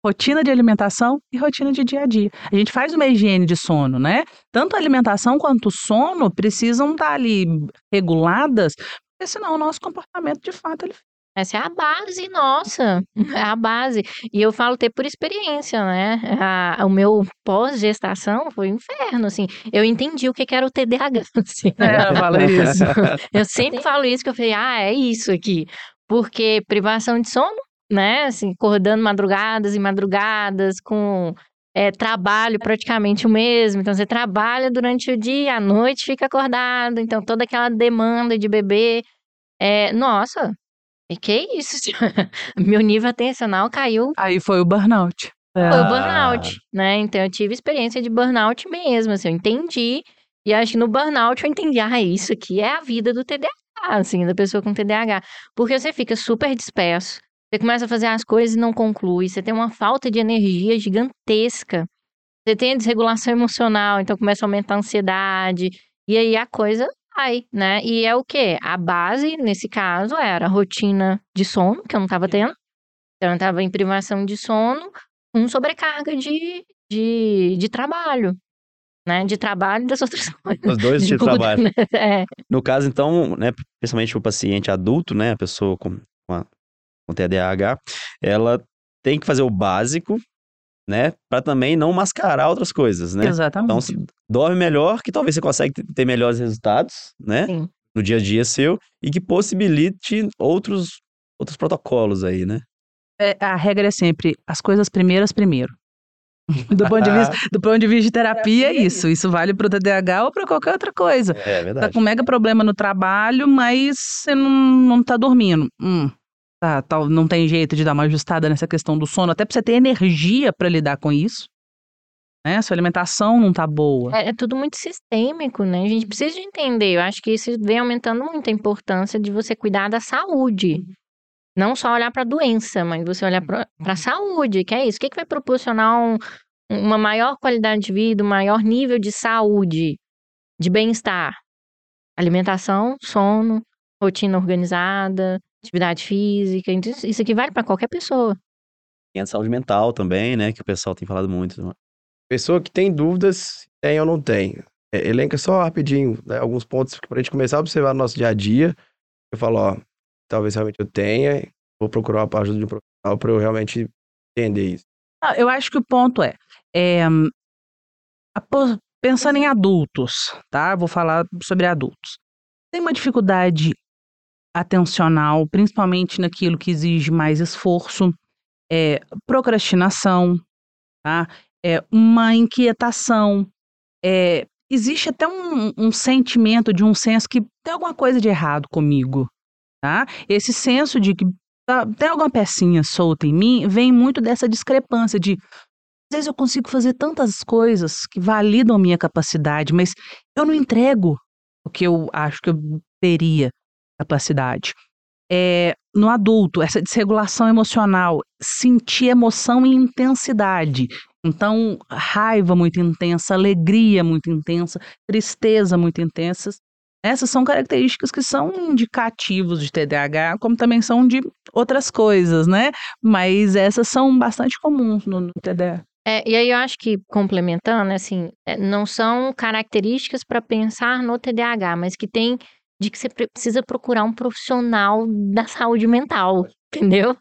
rotina de alimentação e rotina de dia a dia. A gente faz uma higiene de sono, né? Tanto a alimentação quanto o sono precisam estar ali reguladas, porque senão o nosso comportamento de fato ele essa é a base nossa, é a base. E eu falo ter por experiência, né? A, o meu pós-gestação foi um inferno, assim. Eu entendi o que que era o TDAH, assim. É, eu falo isso. Eu sempre falo isso, que eu falei, ah, é isso aqui. Porque privação de sono, né? Assim, acordando madrugadas e madrugadas, com é, trabalho praticamente o mesmo. Então, você trabalha durante o dia, à noite fica acordado. Então, toda aquela demanda de bebê. É, nossa, e que isso? Meu nível atencional caiu. Aí foi o burnout. Foi o burnout, né? Então eu tive experiência de burnout mesmo, assim, eu entendi. E acho que no burnout eu entendi, ah, isso aqui é a vida do TDAH, assim, da pessoa com TDAH. Porque você fica super disperso, você começa a fazer as coisas e não conclui, você tem uma falta de energia gigantesca. Você tem a desregulação emocional, então começa a aumentar a ansiedade. E aí a coisa vai, né? E é o quê? A base, nesse caso, era a rotina de sono, que eu não estava tendo. Então, eu estava em privação de sono, com sobrecarga de, de, de trabalho, né? De trabalho e das outras coisas. Os dois tipos de trabalho. Né? É. No caso, então, né, principalmente o paciente adulto, né, a pessoa com, com, a, com TDAH, ela tem que fazer o básico, né? Para também não mascarar outras coisas, né? Exatamente. Então, se dorme melhor, que talvez você consiga ter melhores resultados, né? Sim. No dia a dia seu e que possibilite outros outros protocolos aí, né? É, a regra é sempre as coisas primeiras primeiro. Do ponto, de vista, do ponto de vista de terapia, é isso. Isso vale para o TDAH ou para qualquer outra coisa. É Tá verdade. com mega problema no trabalho, mas você não, não tá dormindo. Hum, tá, tal, não tem jeito de dar uma ajustada nessa questão do sono, até pra você ter energia para lidar com isso. Né? Sua alimentação não tá boa. É, é tudo muito sistêmico, né? A gente precisa de entender. Eu acho que isso vem aumentando muito a importância de você cuidar da saúde. Não só olhar para a doença, mas você olhar para a saúde, que é isso. O que, que vai proporcionar um- uma maior qualidade de vida, um maior nível de saúde, de bem-estar? Alimentação, sono, rotina organizada, atividade física. Então, Isso aqui vale para qualquer pessoa. Tem a saúde mental também, né? Que o pessoal tem falado muito. Pessoa que tem dúvidas, se tem ou não tem. É, elenca só rapidinho né, alguns pontos para a gente começar a observar no nosso dia a dia. Eu falo, ó, talvez realmente eu tenha, vou procurar a ajuda de um profissional para eu realmente entender isso. Ah, Eu acho que o ponto é, é, pensando em adultos, tá? Vou falar sobre adultos. Tem uma dificuldade atencional, principalmente naquilo que exige mais esforço, é, procrastinação, tá? É, uma inquietação, é, existe até um, um sentimento de um senso que tem alguma coisa de errado comigo, tá? Esse senso de que tá- tem alguma pecinha solta em mim vem muito dessa discrepância de às vezes eu consigo fazer tantas coisas que validam a minha capacidade, mas eu não entrego o que eu acho que eu teria capacidade. É, no adulto, essa desregulação emocional, sentir emoção em intensidade. Então, raiva muito intensa, alegria muito intensa, tristeza muito intensas. Essas são características que são indicativos de TDAH, como também são de outras coisas, né? Mas essas são bastante comuns no, no TDAH. É, e aí eu acho que, complementando, assim, é, não são características para pensar no TDAH, mas que tem de que você pre- precisa procurar um profissional da saúde mental, entendeu?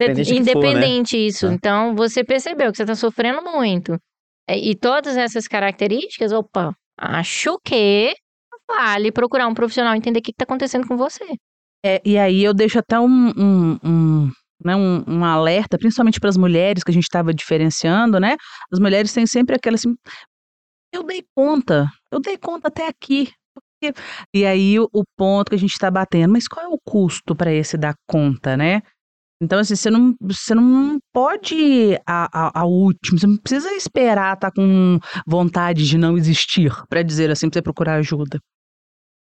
Independente que for, né? Independente isso. Tá. Então, você percebeu que você está sofrendo muito. É, E todas essas características, opa, acho que vale procurar um profissional e entender o que está acontecendo com você. É, e aí eu deixo até um, um, um, né, um, um alerta, principalmente para as mulheres que a gente estava diferenciando, né? As mulheres têm sempre aquela assim, eu dei conta, eu dei conta até aqui. Porque-" E aí o, ponto que a gente está batendo, mas qual é o custo para esse dar conta, né? Então, assim, você não, você não pode ir a, a, a última, você não precisa esperar estar com vontade de não existir para dizer assim, para você procurar ajuda.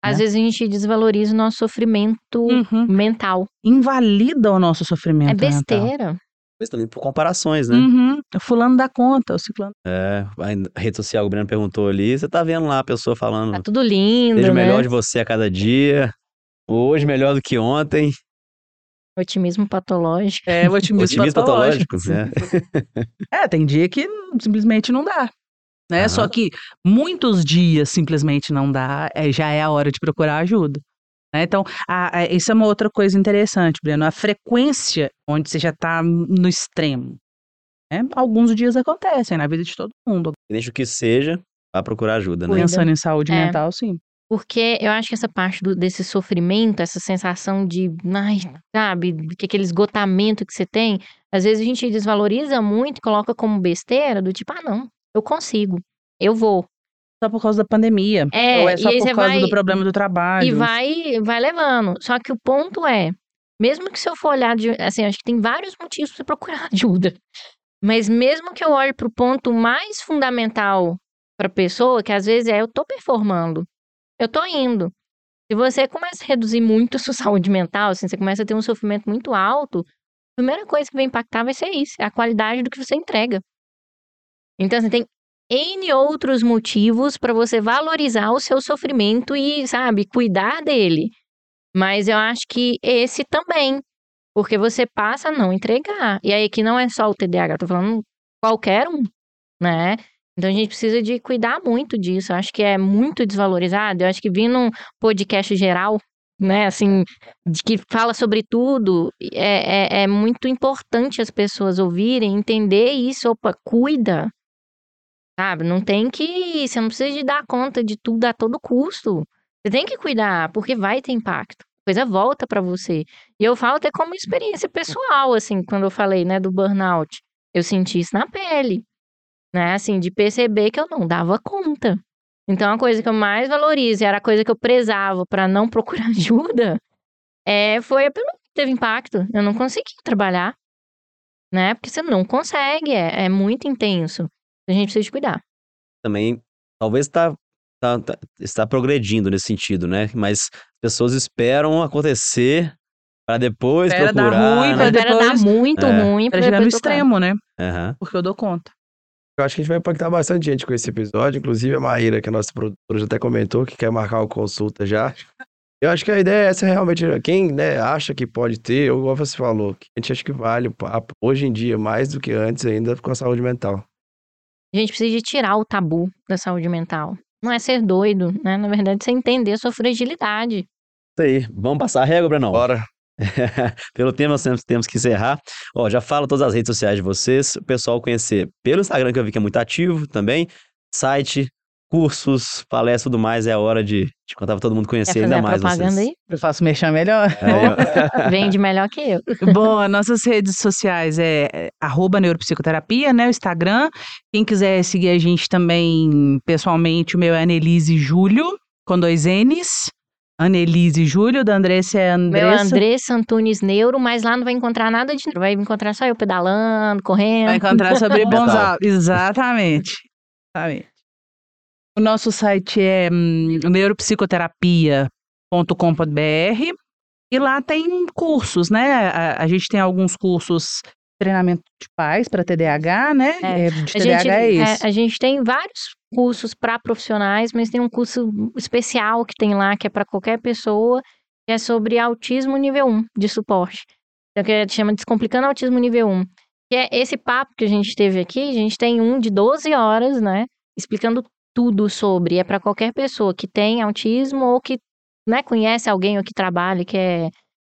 Às É. vezes a gente desvaloriza o nosso sofrimento Uhum. mental. Invalida o nosso sofrimento. É mental. Mas também por comparações, né? Uhum. O fulano dá conta, o ciclano. É, a rede social, o Breno perguntou ali, você tá vendo lá a pessoa falando, Tá tudo lindo, seja o né? melhor de você a cada dia, hoje melhor do que ontem. Otimismo patológico. É, o otimismo, Otimismo patológico. patológico, né? É, tem dia que simplesmente não dá. Né? Só que muitos dias simplesmente não dá, é, já é a hora de procurar ajuda. Né? Então, a- a- isso é uma outra coisa interessante, Breno. A frequência onde você já está no extremo. né? Alguns dias acontecem na vida de todo mundo. Deixa o que seja, vá procurar ajuda, né? Pensando em saúde É. mental, sim. Porque eu acho que essa parte do- desse sofrimento, essa sensação de, ai, sabe, que aquele esgotamento que você tem, às vezes a gente desvaloriza muito e coloca como besteira, do tipo, ah, não, eu consigo, eu vou. Só por causa da pandemia. É, ou é só por causa vai- do problema do trabalho. E vai, vai levando. Só que o ponto é, mesmo que se eu for olhar, de, assim, acho que tem vários motivos para você procurar ajuda. Mas mesmo que eu olhe para o ponto mais fundamental para pessoa, que às vezes é eu tô performando, eu tô indo. Se você começa a reduzir muito a sua saúde mental, assim, você começa a ter um sofrimento muito alto, a primeira coisa que vai impactar vai ser isso, é a qualidade do que você entrega. Então, assim, tem N outros motivos para você valorizar o seu sofrimento e, sabe, cuidar dele. Mas eu acho que esse também. Porque você passa a não entregar. E aí aqui não é só o TDAH, eu tô falando qualquer um, né? Então a gente precisa de cuidar muito disso. Eu acho que é muito desvalorizado. Eu acho que vir num podcast geral, né, assim, de que fala sobre tudo, é, é, é muito importante as pessoas ouvirem, entender isso. Opa, cuida. Sabe? Não tem que. Você não precisa de dar conta de tudo a todo custo. Você tem que cuidar, porque vai ter impacto. A coisa volta pra você. E eu falo até como experiência pessoal, assim, quando eu falei, né, do burnout. Eu senti isso na pele. Né, assim, de perceber que eu não dava conta. Então, a coisa que eu mais valorizo, era a coisa que eu prezava pra não procurar ajuda, é, foi primeira que teve impacto. Eu não consegui trabalhar. Né? Porque você não consegue, é, é muito intenso. A gente precisa de cuidar. Também, talvez tá, tá, tá- está progredindo nesse sentido, né? Mas as pessoas esperam acontecer para depois Espera dar procurar, ruim, né? pra Espera dar depois- muito É. ruim Pra pra chegar no depois extremo, né? Aham. Porque eu dou conta. Eu acho que a gente vai impactar bastante gente com esse episódio. Inclusive a Maíra, que é a nossa produtora, já até comentou que quer marcar uma consulta já. Eu acho que a ideia é essa realmente. Quem né, acha que pode ter, ou igual você falou, que a gente acha que vale o papo, hoje em dia, mais do que antes ainda, com a saúde mental. A gente precisa de tirar o tabu da saúde mental. Não é ser doido, né? Na verdade, é você entender a sua fragilidade. Isso aí. Vamos passar a régua, Brenão? Bora. Pelo tema, nós temos, temos que encerrar. Ó, já falo todas as redes sociais de vocês. O pessoal conhecer pelo Instagram, que eu vi que é muito ativo também. Site, cursos, palestras e tudo mais. É a hora de, de contar pra todo mundo conhecer ainda mais propaganda vocês. aí? Eu faço mexer melhor. Vende melhor que eu. Bom, as nossas redes sociais é é arroba neuropsicoterapia, né? O Instagram. Quem quiser seguir a gente também pessoalmente, o meu é Anelise Júlio, com dois N's. Anelise Júlio, da Andressa é Meu Andressa. Andressa Antunes Neuro, mas lá não vai encontrar nada de. Vai encontrar só eu pedalando, correndo. Vai encontrar sobre bons Total. hábitos. Exatamente. Exatamente. O nosso site é hum, neuropsicoterapia.com.br e lá tem cursos, né? A, a gente tem alguns cursos treinamento de pais para TDAH, né? É. É, de A TDAH gente, é é, esse. a gente tem vários cursos para profissionais, mas tem um curso especial que tem lá, que é para qualquer pessoa, que é sobre autismo nível 1 de suporte. Então, que é- chama Descomplicando Autismo Nível 1. Que é esse papo que a gente teve aqui, a gente tem um de 12 horas, né? Explicando tudo sobre. É para qualquer pessoa que tem autismo ou que né, conhece alguém ou que trabalha e quer,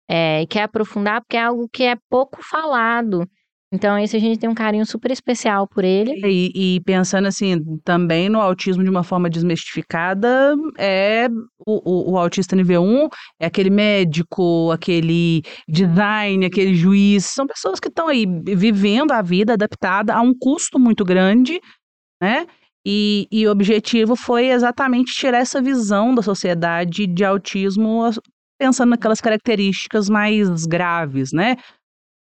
é, e quer aprofundar, porque é algo que é pouco falado. Então, esse a gente tem um carinho super especial por ele. E, e pensando assim, também no autismo de uma forma desmistificada, é o, o, o autista nível 1 é aquele médico, aquele design, aquele juiz, são pessoas que estão aí vivendo a vida adaptada a um custo muito grande, né? E, e o objetivo foi exatamente tirar essa visão da sociedade de autismo, pensando naquelas características mais graves, né?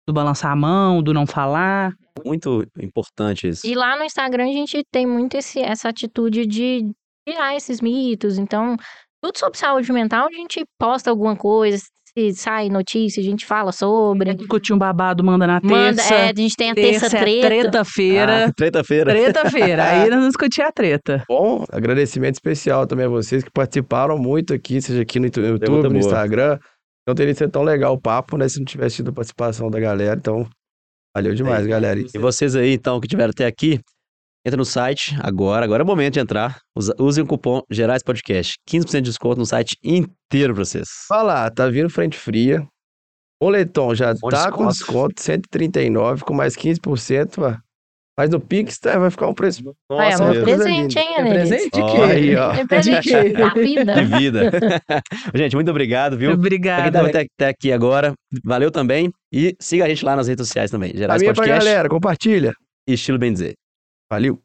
Do balançar a mão, do não falar. Muito importante isso. E lá no Instagram a gente tem muito esse, essa atitude de tirar esses mitos. Então, tudo sobre saúde mental, a gente posta alguma coisa, se sai notícia, a gente fala sobre. Discutir um babado, manda na Manda, terça. é, a gente tem a terça, terça é treta. treta-feira. Ah, treta-feira. Treta-feira. Aí nós vamos discutir a treta. Bom, agradecimento especial também a vocês que participaram muito aqui, seja aqui no YouTube, no boa. Instagram. não teria sido tão legal o papo, né? Se não tivesse tido a participação da galera. Então, valeu demais, galera. E E vocês aí, então, que tiveram até aqui, entra no site agora. Agora é o momento de entrar. Usem o cupom Gerais Podcast. 15% de desconto no site inteiro pra vocês. Olha lá, tá vindo frente fria. O Leton já Bom tá com desconto. desconto, 139, com mais 15%, ó. Mas no Pix tá, vai ficar um preço. Nossa, é coisa presente, hein, É Anelis? presente de Ó, quê? Aí, ó. É presente quê? da vida. De vida. Gente, muito obrigado, viu? Pra quem Obrigada. tava até, aqui agora, valeu também. E siga a gente lá nas redes sociais também. Gerais Caminha pra Podcast galera, compartilha. Estilo Bem Dizer. Valeu.